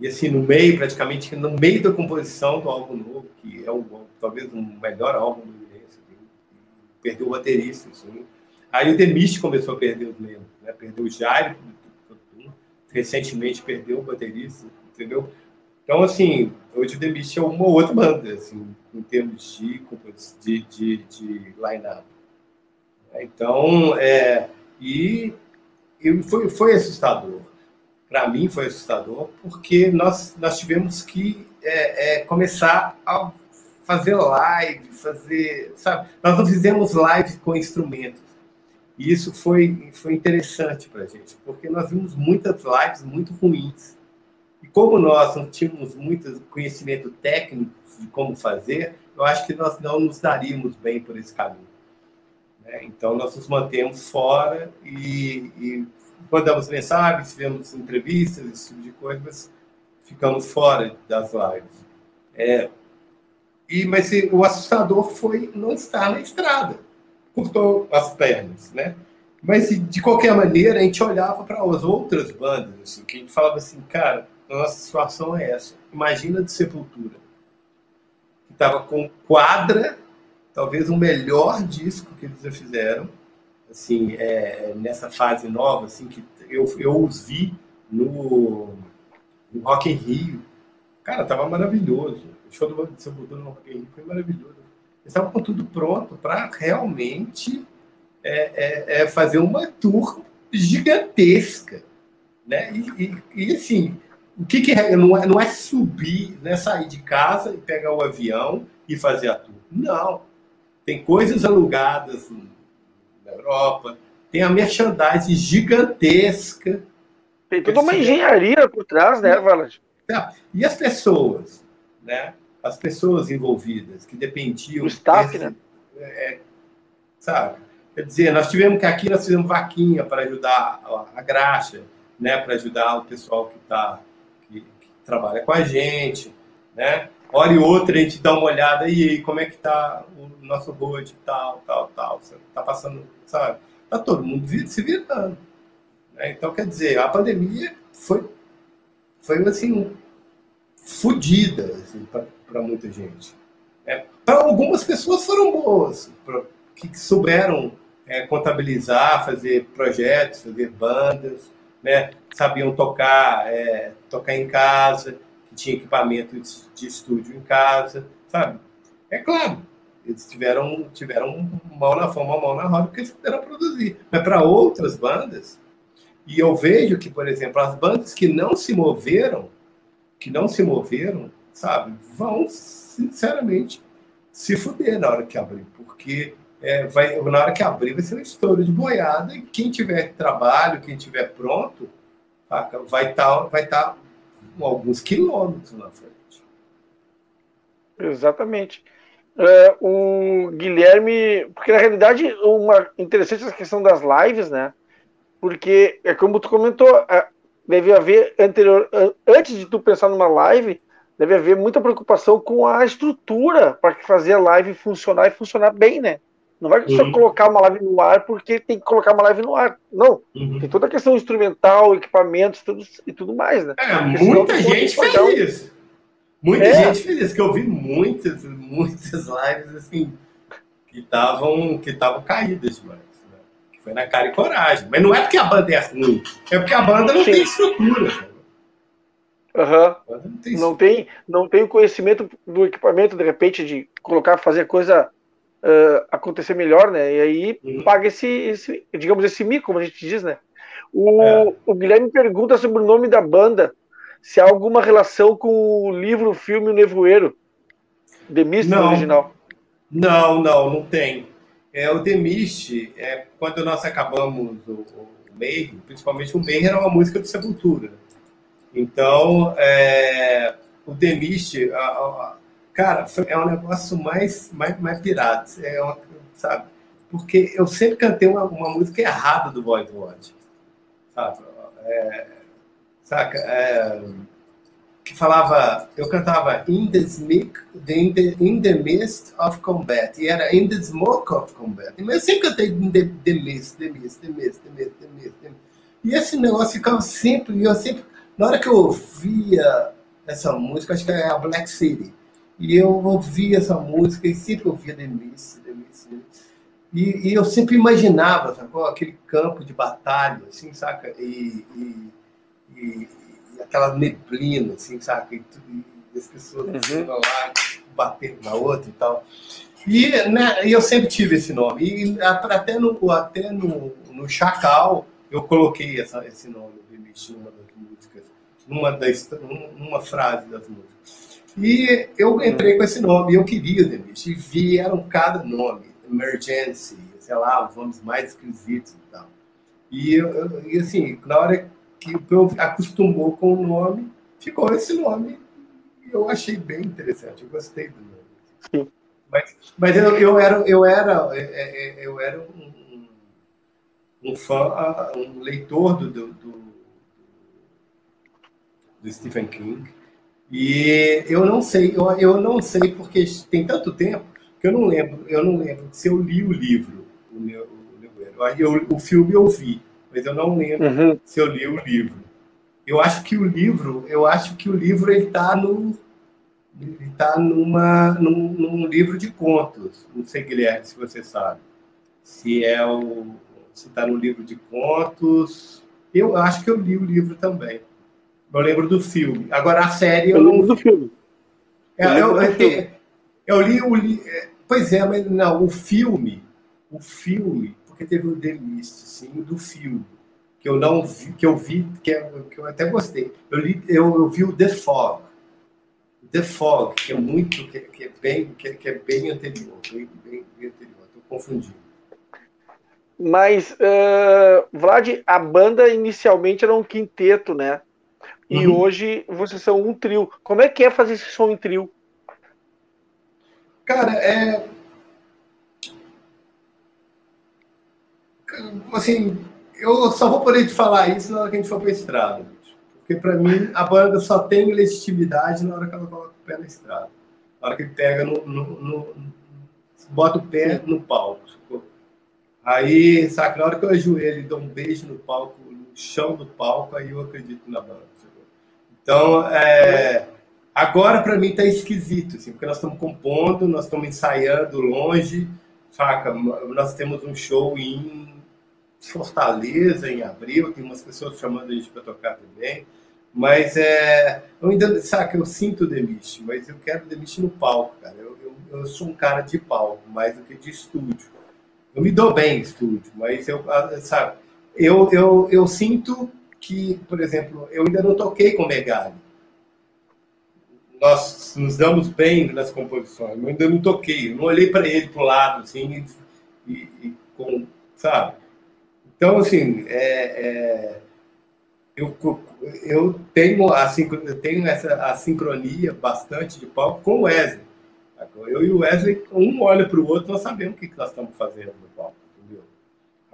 E assim, no meio, praticamente no meio da composição do álbum novo, que é o, talvez o melhor álbum do Eminence, perdeu o baterista. Assim. Aí o Demist começou a perder os membros, né? perdeu o Jairo, recentemente perdeu o baterista, entendeu? Então, assim, hoje o The Mist é uma outra banda, assim, em termos de, de, de, de line-up. Então, é, e, e foi, foi assustador. Para mim foi assustador, porque nós, nós tivemos que é, é, começar a fazer live, fazer, sabe? Nós não fizemos live com instrumentos. E isso foi, foi interessante para a gente, porque nós vimos muitas lives muito ruins e como nós não tínhamos muito conhecimento técnico de como fazer, eu acho que nós não nos daríamos bem por esse caminho. Né? Então, nós nos mantemos fora e, e mandamos mensagens, fizemos entrevistas, esse tipo de coisa, mas ficamos fora das lives. É, e, mas o assustador foi não estar na estrada. Cortou as pernas, né? Mas, de qualquer maneira, a gente olhava para as outras bandas, assim, que a gente falava assim, cara, nossa situação é essa. Imagina de Sepultura, que estava com quadra, talvez o melhor disco que eles já fizeram, assim, é, nessa fase nova, assim, que eu, eu os vi no, no Rock in Rio. Cara, tava maravilhoso. O show do Sepultura no Rock in Rio foi maravilhoso. Estavam com tudo pronto para realmente é, é, é, fazer uma tour gigantesca. Né? E, e, e, assim, o que, que é, não, é, não é subir, né, sair de casa e pegar o avião e fazer a tour. Não. Tem coisas alugadas na Europa, tem a merchandising gigantesca. Tem toda uma engenharia por trás, né, Valentim? Tá. E as pessoas, né? As pessoas envolvidas que dependiam. O staff, desse, né? É, sabe? Quer dizer, nós tivemos que aqui nós fizemos vaquinha para ajudar a, a graxa, né? Para ajudar o pessoal que está trabalha com a gente, né? Hora e outra a gente dá uma olhada, e aí, como é que tá o nosso road, tal, tal, tal, tá passando, sabe? Tá todo mundo se virando. Né? Então, quer dizer, a pandemia foi, foi assim, fodida assim, para muita gente. É, para algumas pessoas foram boas, pra, que souberam é, contabilizar, fazer projetos, fazer bandas, né? Sabiam tocar, é, tocar em casa, que tinha equipamento de estúdio em casa, sabe? É claro, eles tiveram, tiveram mão na forma, mão na roda, porque eles puderam produzir. Mas para outras bandas, e eu vejo que, por exemplo, as bandas que não se moveram, que não se moveram, sabe, vão, sinceramente, se fuder na hora que abrir, porque é, vai, na hora que abrir vai ser um estouro de boiada e quem tiver trabalho, quem tiver pronto, vai estar tá, vai tá alguns quilômetros na frente. Exatamente. É, o Guilherme, porque na realidade uma interessante essa questão das lives, né? Porque é como tu comentou, é, deve haver anterior, antes de tu pensar numa live, deve haver muita preocupação com a estrutura para fazer a live funcionar e funcionar bem, né? Não vai só uhum. colocar uma live no ar porque tem que colocar uma live no ar. Não. Uhum. Tem toda a questão instrumental, equipamentos tudo, e tudo mais, né? É, muita gente fez isso. Muita é. gente fez isso, que eu vi muitas, muitas lives assim que estavam que estavam caídas demais. Né? Que foi na cara e coragem. Mas não é porque a banda é ruim, é porque a banda não Sim. tem estrutura. Uhum. Não, tem não, tem, não tem o conhecimento do equipamento, de repente, de colocar, fazer coisa uh, acontecer melhor, né? E aí uhum. paga esse, esse, digamos, esse mico, como a gente diz, né? O, é. o Guilherme pergunta sobre o nome da banda se há alguma relação com o livro, o filme O Nevoeiro, The Mist não, original. Não, não, não tem. É, o The Mist, é, quando nós acabamos o, o Meio, principalmente o Meio era uma música de Sepultura. Então, é, o The Mist, a, a, cara, é um negócio mais, mais, mais pirata, é uma, sabe? Porque eu sempre cantei uma, uma música errada do Void Watch, sabe? É, saca? É, que falava, eu cantava in the, smoke, in, the, in the Mist of Combat, e era In the Smoke of Combat. Mas eu sempre cantei the, the Mist, the Mist, the Mist, the Mist, the Mist, the Mist. E esse negócio ficava sempre, e eu sempre, na hora que eu ouvia essa música, acho que é a Black City, e eu ouvia essa música e sempre ouvia The Mist, The Mist, The Mist. E, e eu sempre imaginava, sacou? Aquele campo de batalha, assim, saca? e, e e, e aquela neblina, assim, sabe? E, e as pessoas uhum. lá batendo na outra e tal. E, né, eu sempre tive esse nome. E até no, até no, no Chacal eu coloquei essa, esse nome, Numa das músicas, numa, das, numa frase das músicas. E eu entrei com esse nome, eu queria Demis, e vieram cada nome, Emergency, sei lá, os nomes mais esquisitos e tal. E, eu, e assim, na hora que o povo acostumou com o nome, ficou esse nome. E eu achei bem interessante, eu gostei do nome. Sim. Mas, mas eu, eu era, eu era, é, é, é, eu era um, um fã, um leitor do, do, do, do Stephen King. E eu não sei, eu, eu não sei porque tem tanto tempo que eu não lembro, eu não lembro se eu li o livro, o, meu, o, eu, o filme eu vi mas eu não lembro uhum. se eu li o livro. Eu acho que o livro, eu acho que o livro ele está no ele tá numa num, num, livro de contos. Não sei Guilherme se você sabe. Se é o se está no livro de contos. Eu acho que eu li o livro também. Eu lembro do filme. Agora a série eu, eu não do filme. É, eu, eu, eu, eu, li o li... É, pois é, mas não, o filme, o filme porque teve o The Mist, sim, do filme, que eu não vi, que eu vi, que, é, que eu até gostei. Eu, li, eu, eu vi o The Fog. The Fog, que é muito, que, que é bem, que, que, é bem anterior, bem, bem, bem anterior, estou confundindo. Mas, uh, Vlad, a banda inicialmente era um quinteto, né? E uhum. hoje vocês são um trio. Como é que é fazer esse som em trio? Cara, é, assim, eu só vou poder te falar isso na hora que a gente for para a estrada. Porque para mim a banda só tem legitimidade na hora que ela coloca o pé na estrada. Na hora que pega no, no, no bota o pé no palco. Aí, sabe, na hora que eu ajoelho e dou um beijo no palco, no chão do palco, aí eu acredito na banda. Então, é, agora para mim tá esquisito, assim, porque nós estamos compondo, nós estamos ensaiando longe, saca? Nós temos um show em Fortaleza em abril, tem umas pessoas chamando a gente para tocar também. Mas é, eu ainda, sabe, eu sinto o Demist, mas eu quero o Demist no palco, cara. Eu, eu, eu, sou um cara de palco, mais do que de estúdio. Eu me dou bem em estúdio, mas eu, sabe, eu, eu, eu sinto que, por exemplo, eu ainda não toquei com Megali. Nós nos damos bem nas composições, eu ainda não toquei. Eu não olhei para ele para o lado, assim, e, e, com, sabe? Então, assim, é, é eu, eu tenho, a, eu tenho essa a sincronia bastante de palco com o Wesley. Eu e o Wesley, um olha para o outro, nós sabemos o que nós estamos fazendo no palco.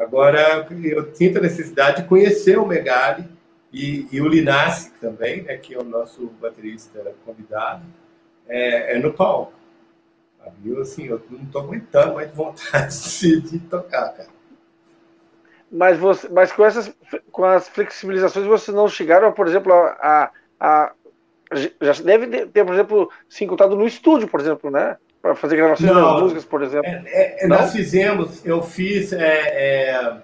Agora, eu sinto a necessidade de conhecer o Megali e, e o Linassi também, né, que é o nosso baterista convidado, é, é no palco. Eu, assim, eu não estou aguentando mais de vontade de, de tocar, cara mas, você, mas com, essas, com as flexibilizações vocês não chegaram, por exemplo, a, a, a já deve ter, por exemplo, se encontrado no estúdio, por exemplo, né? Para fazer gravações não, das músicas, por exemplo. É, é, nós fizemos, eu fiz, é, é,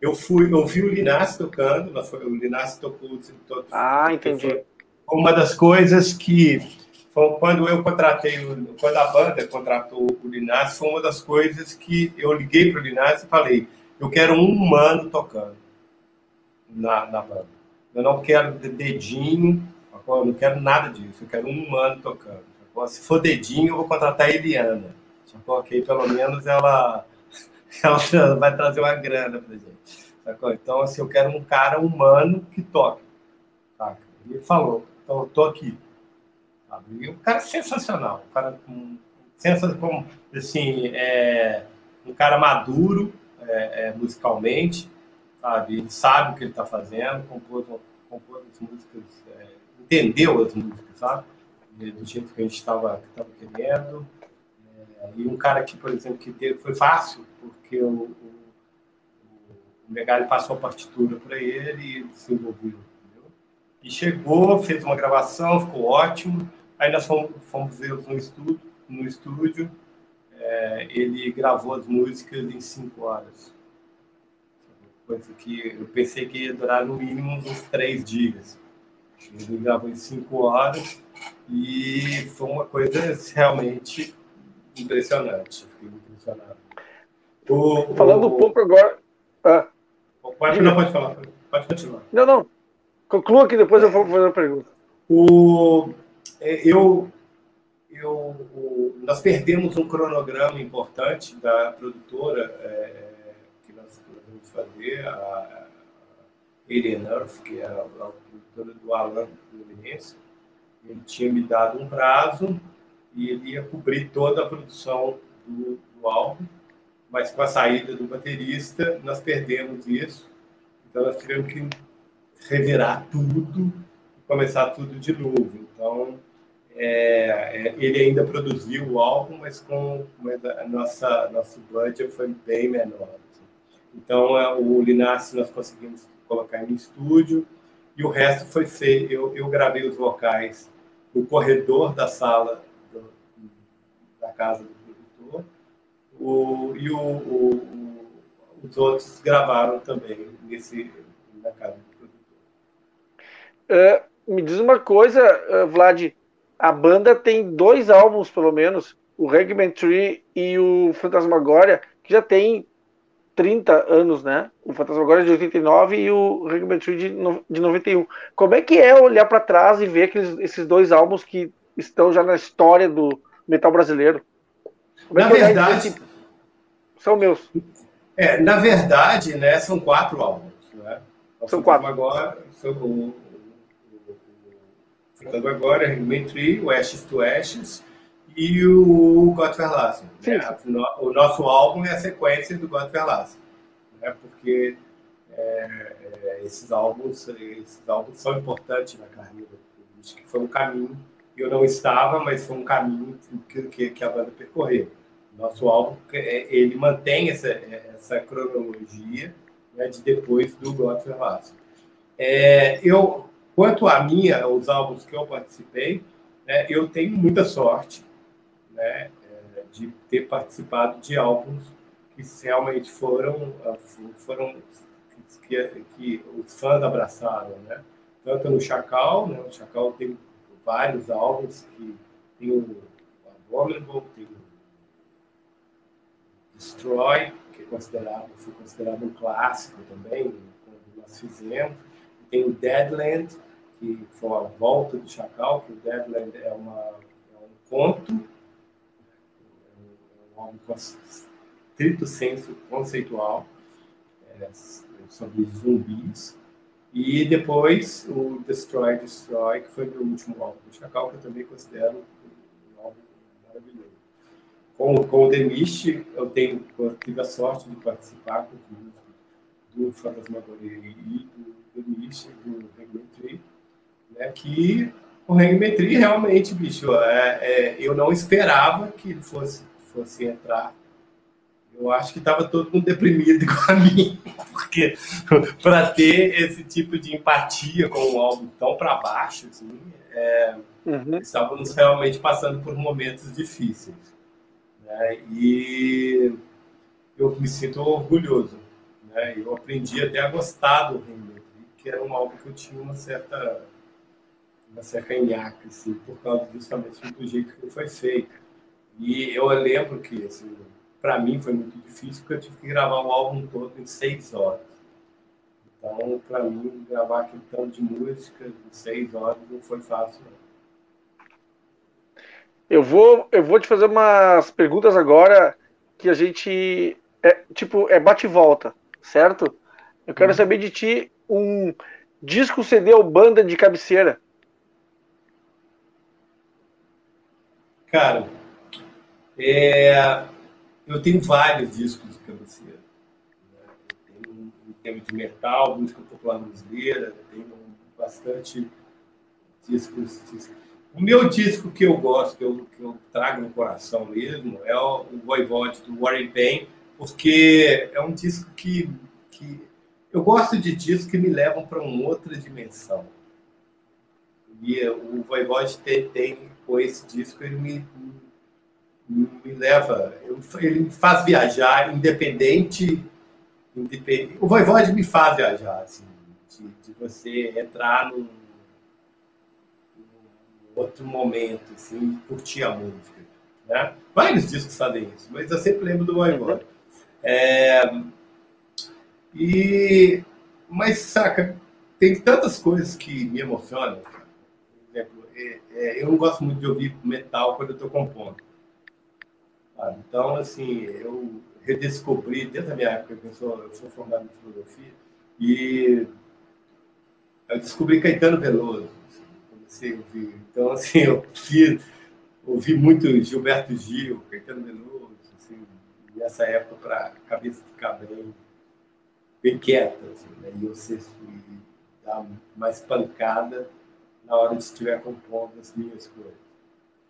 eu fui, eu vi o Linassi tocando, o Linassi tocou todo, Ah, entendi. Uma das coisas que foi quando eu contratei, quando a banda contratou o Linassi, foi uma das coisas que eu liguei para o Linassi e falei eu quero um humano tocando na, na banda. Eu não quero dedinho, eu não quero nada disso. Eu quero um humano tocando. Se for dedinho, eu vou contratar a Eliana. Ok, pelo menos ela, ela vai trazer uma grana pra gente. Então, assim, eu quero um cara humano que toque. Ele falou, então eu tô aqui. Sabe? E o cara sensacional. Um cara com, sensacional, assim, é, um cara maduro, é, é, musicalmente, sabe? Ele sabe o que ele está fazendo, compôs, compôs as músicas, é, entendeu as músicas, sabe? Do jeito que a gente estava querendo. É, e um cara que, por exemplo, que teve, foi fácil, porque o, o, o Megali passou a partitura para ele e desenvolveu. Entendeu? E chegou, fez uma gravação, ficou ótimo. Aí nós fomos, fomos ver no estúdio, no estúdio é, ele gravou as músicas em cinco horas. Coisa que eu pensei que ia durar no mínimo uns três dias. Ele gravou em cinco horas e foi uma coisa realmente impressionante. Fiquei impressionado. O, Falando o... um pouco agora. Ah. Pode, não, pode falar. Pode continuar. Não, não. Conclua que depois eu vou fazer uma pergunta. O, é, eu eu, nós perdemos um cronograma importante da produtora é, que nós vamos fazer, a, a Alien Earth, que é a, a produtora do Alan Fluminense. Ele tinha me dado um prazo e ele ia cobrir toda a produção do, do álbum, mas com a saída do baterista, nós perdemos isso. Então, nós tivemos que revirar tudo e começar tudo de novo. Então, é, é, ele ainda produziu o álbum, mas com mas a nossa nosso budget foi bem menor. Então é, o Linassi nós conseguimos colocar em estúdio e o resto foi feito. Eu, eu gravei os vocais no corredor da sala do, da casa do produtor o, e o, o, os outros gravaram também nesse na casa do produtor. Uh, me diz uma coisa, uh, Vlad a banda tem dois álbuns, pelo menos, o Regiment Tree e o Fantasmagoria, que já tem 30 anos, né? O Fantasmagoria é de 89 e o Tree de, de 91. Como é que é olhar para trás e ver aqueles, esses dois álbuns que estão já na história do metal brasileiro? Como é na é verdade, são meus. É, na verdade, né, são quatro álbuns. Né? São quatro. Agora, são Ficando agora, Human Tree, o Ashes to Ashes e o God Verlassen. Né? O nosso álbum é a sequência do God Verlassen, né? porque é, é, esses, álbuns, esses álbuns são importantes na carreira que foi um caminho eu não estava, mas foi um caminho que, que, que a banda percorreu. Nosso álbum é, ele mantém essa, essa cronologia né, de depois do God Verlassen. É, eu Quanto a minha, os álbuns que eu participei, né, eu tenho muita sorte né, é, de ter participado de álbuns que realmente foram, foram que, que os fãs abraçaram, né? Tanto no Chacal, né? O Chacal tem vários álbuns que tem o Abominable, tem o Destroy, que é considerado, foi considerado um clássico também, quando nós fizemos. Tem o Deadland, que foi a volta do Chacal, que o Deadland é, uma, é um conto, com estrito senso conceitual é, sobre zumbis. E depois o Destroy, Destroy, que foi o último álbum do Chacal, que eu também considero um álbum maravilhoso. Com, com o The Mist, eu tenho, eu tive a sorte de participar com o do Fantasmagoria e do The Mist, do Hangman né, que o Hangman realmente, bicho, é, é, eu não esperava que ele fosse, fosse entrar eu acho que estava todo mundo deprimido igual a mim, porque para ter esse tipo de empatia com um álbum tão para baixo, assim, é, uhum. estávamos realmente passando por momentos difíceis. Né? E eu me sinto orgulhoso. Né? Eu aprendi até a gostar do Ring que era um álbum que eu tinha uma certa uma certa nhaca, assim, por causa justamente do jeito que ele foi feito. E eu lembro que assim, para mim foi muito difícil, porque eu tive que gravar o álbum todo em seis horas. Então, para mim, gravar aquele tanto de música em seis horas não foi fácil. Não. Eu vou, eu vou te fazer umas perguntas agora que a gente é tipo é bate e volta, certo? Eu quero hum. saber de ti um disco CD ou banda de cabeceira. Cara, é, eu tenho vários discos de cabeceira. Né? Eu tenho um tema de metal, música popular brasileira, tenho bastante discos, discos. O meu disco que eu gosto, que eu, que eu trago no coração mesmo, é o, o Voivode do Warren Payne, porque é um disco que, que eu gosto de discos que me levam para uma outra dimensão. E o Voivode tem, tem, com esse disco, ele me, me leva, ele me faz viajar, independente, independente. O Voivode me faz viajar, assim, de, de você entrar num, num, outro momento, assim, curtir a música. Né? Vários discos fazem isso, mas eu sempre lembro do Voivode. É, e, mas, saca, tem tantas coisas que me emocionam. Por exemplo, é, é, eu não gosto muito de ouvir metal quando eu estou compondo. Então, assim, eu redescobri, desde a minha época, eu sou, eu sou formado em filosofia, e eu descobri Caetano Veloso, assim, comecei a ouvir. Então, assim, eu ouvi muito Gilberto Gil, Caetano Veloso, assim, e essa época para a cabeça ficar bem, bem quieta, assim, né? e eu ser, dar mais pancada na hora de estiver compondo as minhas coisas.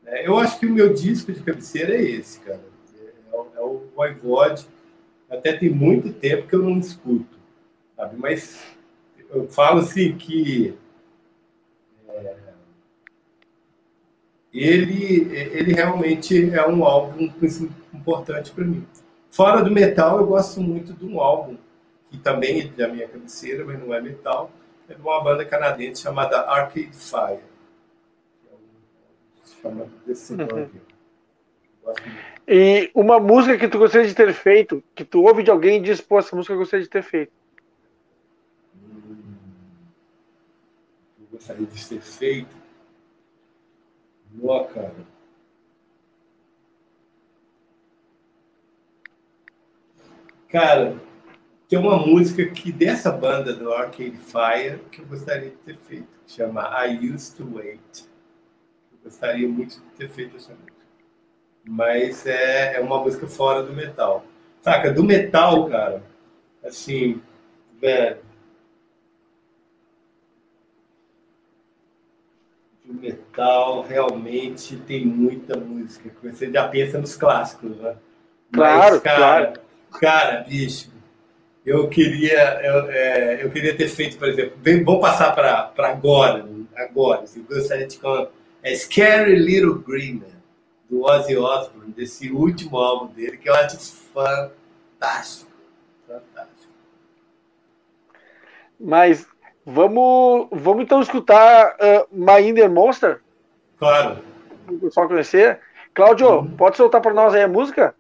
É, eu acho que o meu disco de cabeceira é esse, cara. É, é o é Voivode. Até tem muito tempo que eu não escuto, sabe? Mas eu falo assim que é, ele, ele realmente é um álbum importante para mim. Fora do metal, eu gosto muito de um álbum que também é da minha cabeceira, mas não é metal, é de uma banda canadense chamada Arcade Fire desse uhum. E uma música que tu gostaria de ter feito, que tu ouve de alguém e diz, pô, essa música eu gostaria de ter feito. Hum, eu gostaria de ter feito. Boa, cara. Cara, tem uma música que dessa banda do Arcade Fire que eu gostaria de ter feito, que chama I Used to Wait gostaria muito de ter feito essa música. Mas é, é uma música fora do metal. Saca? Do metal, cara, assim, velho. Do metal, realmente tem muita música. Você já pensa nos clássicos, né? Claro, Mas, cara, claro. Cara, bicho, eu queria, eu, é, eu queria ter feito, por exemplo, vem, vamos passar para agora, agora. Assim, eu gostaria de é Scary Little Green Man, do Ozzy Osbourne, desse último álbum dele, que eu acho fantástico. Fantástico. Mas vamos, vamos então escutar uh, My Inner Monster? Claro. Para o pessoal conhecer. Cláudio, uhum. pode soltar para nós aí a música?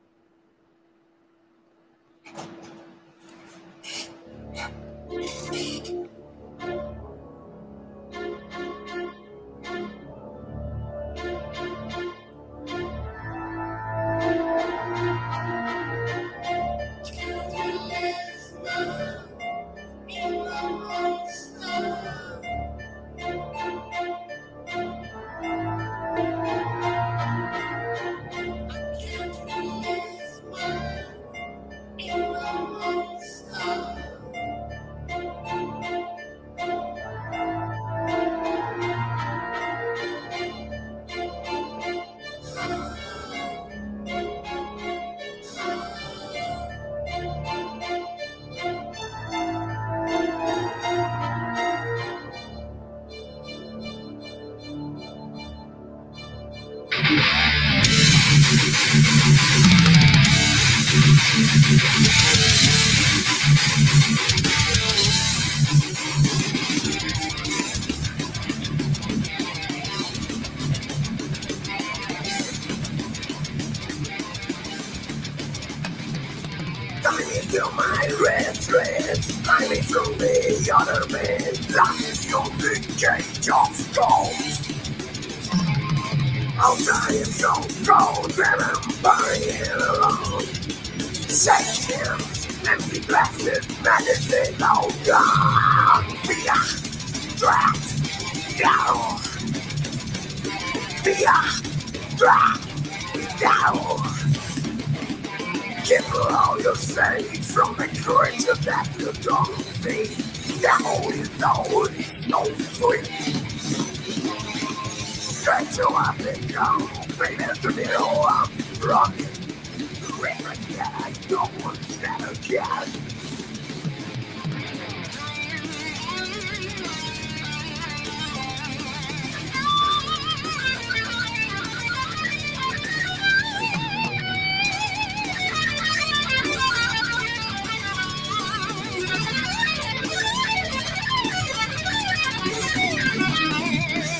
You're my red thread. I mean, from the other man. That's your big cage of stones. Outside is so cold, remembering it alone. Shake hands and be blasted, medicine, oh God. Fear, trapped, down. Fear, trapped, down. Give her all your strength from the current of that the dog face. Now is no, no sleep. Try to up and down, to at the middle of rocket. Right, yeah, I don't want that again.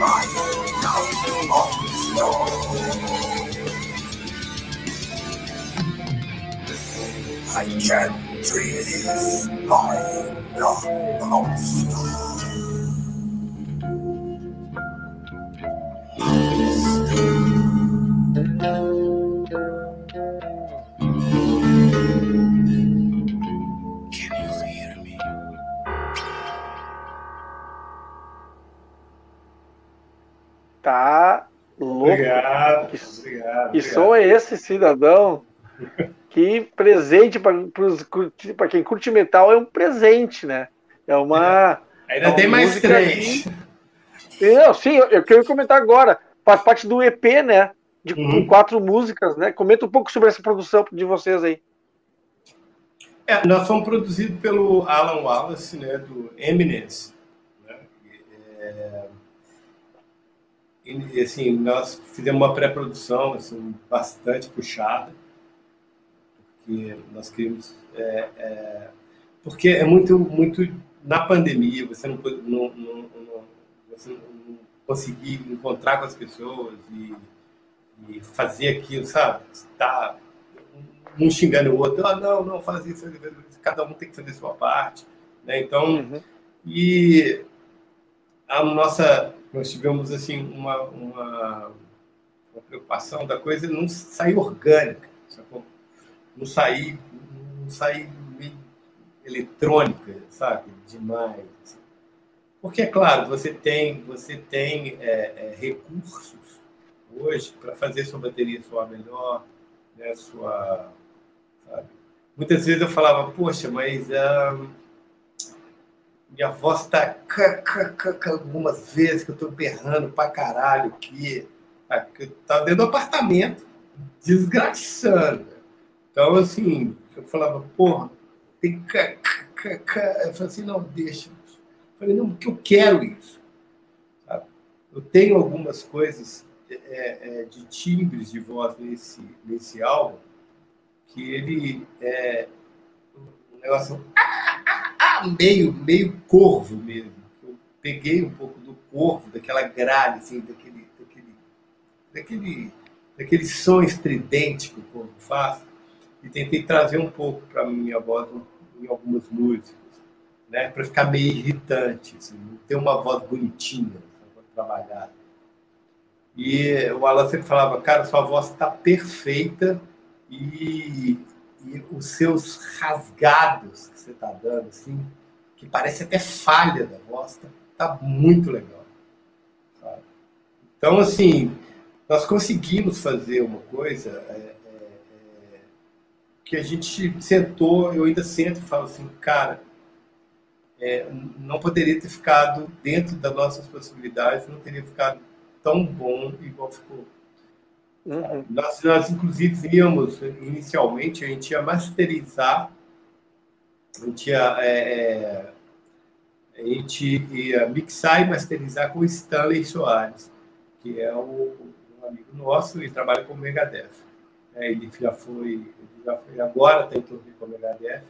I can't breathe my love of snow. Que som é esse, cidadão? Que presente para quem curte metal é um presente, né? É uma. Ainda é tem uma mais música três. Não, sim, eu, eu quero comentar agora. Faz parte do EP, né? De Uhum. com quatro músicas, né? Comenta um pouco sobre essa produção de vocês aí. É, nós fomos produzidos pelo Alan Wallace, né, do Eminence. Né? É, e, assim, nós fizemos uma pré-produção assim, bastante puxada, porque nós queríamos... é, é, porque é muito, muito... Na pandemia, você não, não, não, não- você não conseguir encontrar com as pessoas e, e fazer aquilo, sabe? Tá um xingando o outro, ah, não, não, faz isso, cada um tem que fazer a sua parte. Né? Então, Uhum. e a nossa, nós tivemos assim uma, uma, uma preocupação da coisa não sair orgânica, sacou? não sair, não sair eletrônica, sabe? Demais. assim. Porque, é claro, você tem, você tem é, é, recursos hoje para fazer sua bateria soar melhor, né? sua, sabe? Muitas vezes eu falava, poxa, mas minha voz está algumas vezes que eu estou berrando pra caralho aqui. Porque eu tava dentro do apartamento, desgraçando. Então, assim, eu falava, porra, tem que. Eu falei assim, não, deixa. Eu falei, não, porque eu quero isso. Eu tenho algumas coisas é, é, de timbres de voz nesse, nesse álbum que ele é um negócio ah, meio, meio corvo mesmo. Eu peguei um pouco do corvo, daquela gralha, assim, daquele, daquele, daquele, daquele som estridente que o corvo faz, e tentei trazer um pouco para minha voz em algumas músicas, né, para ficar meio irritante, assim, ter uma voz bonitinha, uma voz trabalhada. E o Alan sempre falava, cara, sua voz está perfeita e, e os seus rasgados que você está dando, assim, que parece até falha da voz, tá, tá muito legal. sabe? Então, assim, nós conseguimos fazer uma coisa é, é, é, que a gente sentou, eu ainda sento e falo assim, cara, é, não poderia ter ficado dentro das nossas possibilidades, não teria ficado tão bom igual ficou. Uhum. Nós, nós, inclusive, íamos, inicialmente, a gente ia masterizar, a gente ia, é, a gente ia mixar e masterizar com Stanley Soares, que é o, um amigo nosso e trabalha com o Megadeth. É, ele já foi, ele já foi agora está em turnê com o Megadeth,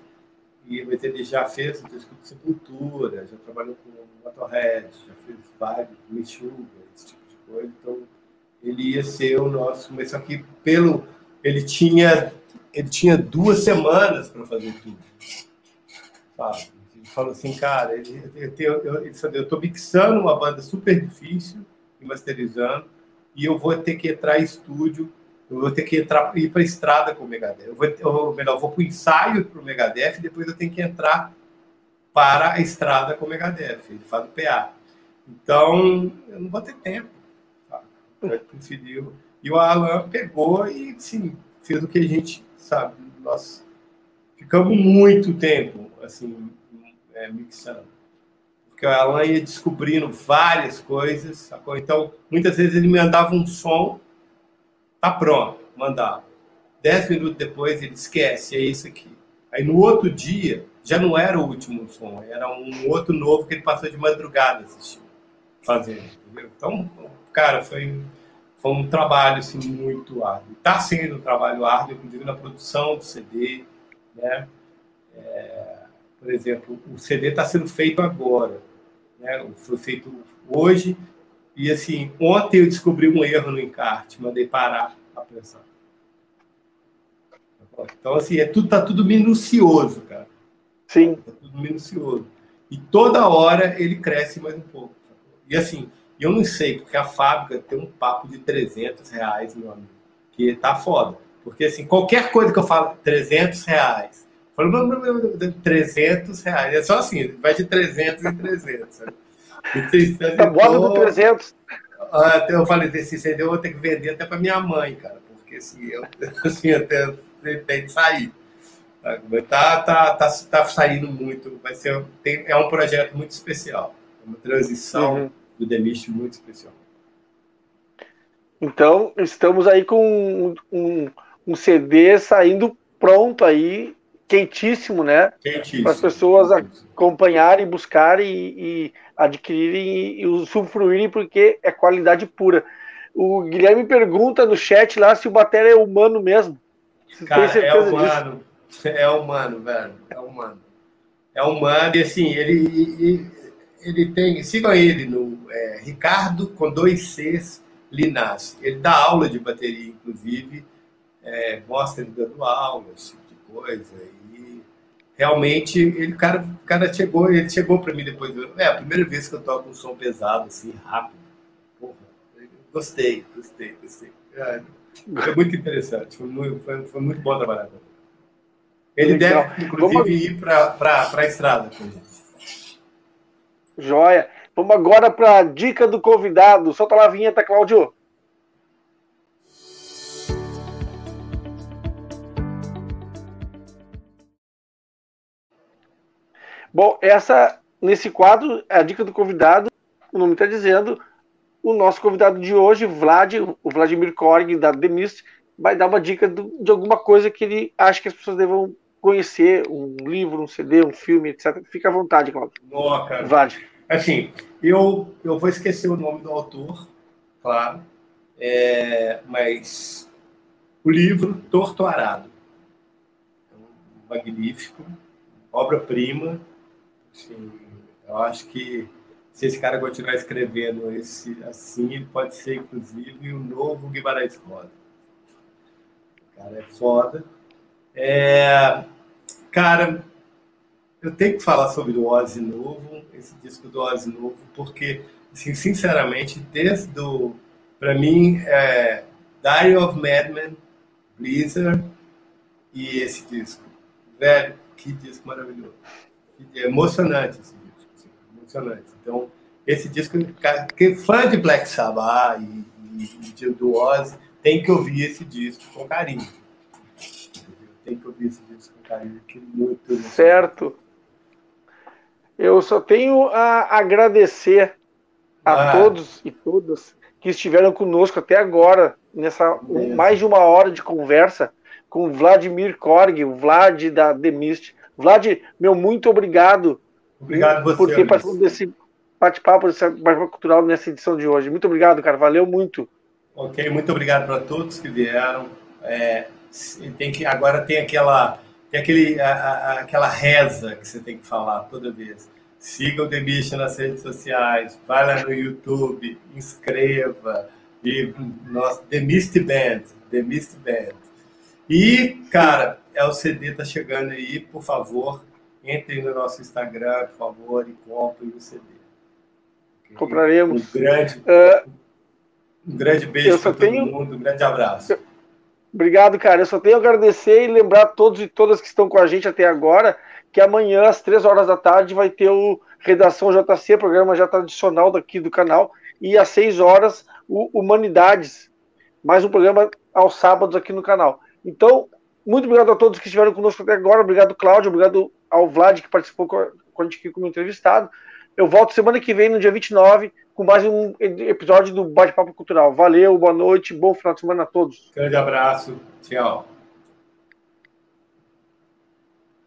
e, mas ele já fez o disco de Sepultura, já trabalhou com o Motorhead, já fez vários, Meshuga, esse tipo de coisa, então ele ia ser o nosso, mas só que pelo ele tinha ele tinha duas semanas para fazer tudo. Ele falou assim, cara, ele, eu, ele falou, eu estou mixando uma banda super difícil e masterizando, e eu vou ter que entrar em estúdio, eu vou ter que entrar, ir para a estrada com o Megadeth. Eu vou, eu, melhor, eu vou para o ensaio para o Megadeth e depois eu tenho que entrar para a estrada com o Megadeth. Ele faz o PA. Então, eu não vou ter tempo. Preferiu. E o Alan pegou e, sim, fez o que a gente sabe. Nós ficamos muito tempo, assim, é, mixando. Porque o Alan ia descobrindo várias coisas, sacou? Então, muitas vezes ele mandava um som, tá pronto, mandava. Dez minutos depois ele esquece, é isso aqui. Aí no outro dia, já não era o último som, era um outro novo que ele passou de madrugada assistindo, fazendo, entendeu? Então, cara, foi foi um trabalho assim, muito árduo. Está sendo um trabalho árduo, inclusive na produção do CD. Né? É, por exemplo, o CD está sendo feito agora. Né? Foi feito hoje. E assim, ontem eu descobri um erro no encarte, mandei parar a pressão. Então, assim, é tudo, tá tudo minucioso, cara. Sim. Tá tudo minucioso. E toda hora ele cresce mais um pouco. E assim, e eu não sei, porque a fábrica tem um papo de 300 reais, meu amigo, que tá foda. Porque, assim, qualquer coisa que eu falo, 300 reais. Eu falo, 300 reais. É só assim, vai de 300 em 300. Sabe? Tá bota do 300. Até eu falei, desse CD eu vou ter que vender até para minha mãe, cara, porque assim, eu, assim, até tem que sair. Tá, tá, tá, tá saindo muito, vai ser, tem, é um projeto muito especial, uma transição. Uhum do Demist muito especial. Então, estamos aí com um, um, um CD saindo pronto aí, quentíssimo, né? Quentíssimo. Para as pessoas acompanharem, buscarem e, e adquirirem e usufruírem, porque é qualidade pura. O Guilherme pergunta no chat lá se o Batera é humano mesmo. Você Cara, é humano. Disso? É humano, velho. É humano. É humano e assim, ele, ele tem, sigam ele no é, Ricardo com dois Cs Linas. Ele dá aula de bateria, inclusive, é, mostra ele dando aula, esse tipo de coisa. E realmente ele, cara, o cara chegou, ele chegou para mim depois. É a primeira vez que eu toco um som pesado, assim, rápido. Porra, gostei, gostei, gostei. É, foi muito interessante, foi muito, foi, foi muito bom trabalhar com ele. Ele deve, inclusive, Vamos... ir para a estrada com ele. Joia. Vamos agora para a dica do convidado. Solta lá a vinheta, Cláudio. Bom, essa nesse quadro a dica do convidado. O nome está dizendo. O nosso convidado de hoje, Vlad, o Vladimir Korg, da The Mist, vai dar uma dica do, de alguma coisa que ele acha que as pessoas devam conhecer, um livro, um CD, um filme, etc. Fica à vontade, Cláudio. Boa, cara. Assim, eu, eu vou esquecer o nome do autor, claro, é, mas o livro Torto Arado. É magnífico, obra-prima. Assim, eu acho que se esse cara continuar escrevendo esse assim, ele pode ser, inclusive, o novo Guimarães Roda. O cara é foda. É, cara, eu tenho que falar sobre o Ozzy novo, esse disco do Ozzy novo, porque, assim, sinceramente, desde o. Para mim, é Diary of Madman, Blizzard e esse disco. Velho, que disco maravilhoso. É emocionante esse disco. Assim, emocionante. Então, esse disco, que fã de Black Sabbath e, e, e do Ozzy, tem que ouvir esse disco com carinho. Tem esse disco é muito. Certo. Eu só tenho a agradecer a ah. todos e todas que estiveram conosco até agora, nessa Beleza. mais de uma hora de conversa com o Vladimir Korg, o Vlad da The Mist. Vlad, meu muito obrigado, obrigado você, por ter participado desse bate-papo, desse bate-papo cultural nessa edição de hoje. Muito obrigado, cara. Valeu muito. Ok, muito obrigado para todos que vieram. É, tem que, agora tem aquela tem aquele, a, a, aquela reza que você tem que falar toda vez. Siga o The Mission nas redes sociais, vai lá no YouTube, inscreva. E nossa, The Mist Band, The Mist Band. E, cara, é o CD tá chegando aí, por favor, entrem no nosso Instagram, por favor, e comprem o CD. Compraremos. Um grande, uh, um grande beijo para todo tenho... mundo, um grande abraço. Obrigado, cara. Eu só tenho a agradecer e lembrar a todos e todas que estão com a gente até agora que amanhã, às três horas da tarde, vai ter o Redação JC, programa já tradicional daqui do canal, e às seis horas, o Humanidades, mais um programa aos sábados aqui no canal. Então, muito obrigado a todos que estiveram conosco até agora. Obrigado, Cláudio. Obrigado ao Vlad, que participou com a gente aqui como entrevistado. Eu volto semana que vem, no dia 29, com mais um episódio do Bate-Papo Cultural. Valeu, boa noite, bom final de semana a todos. Grande abraço. Tchau.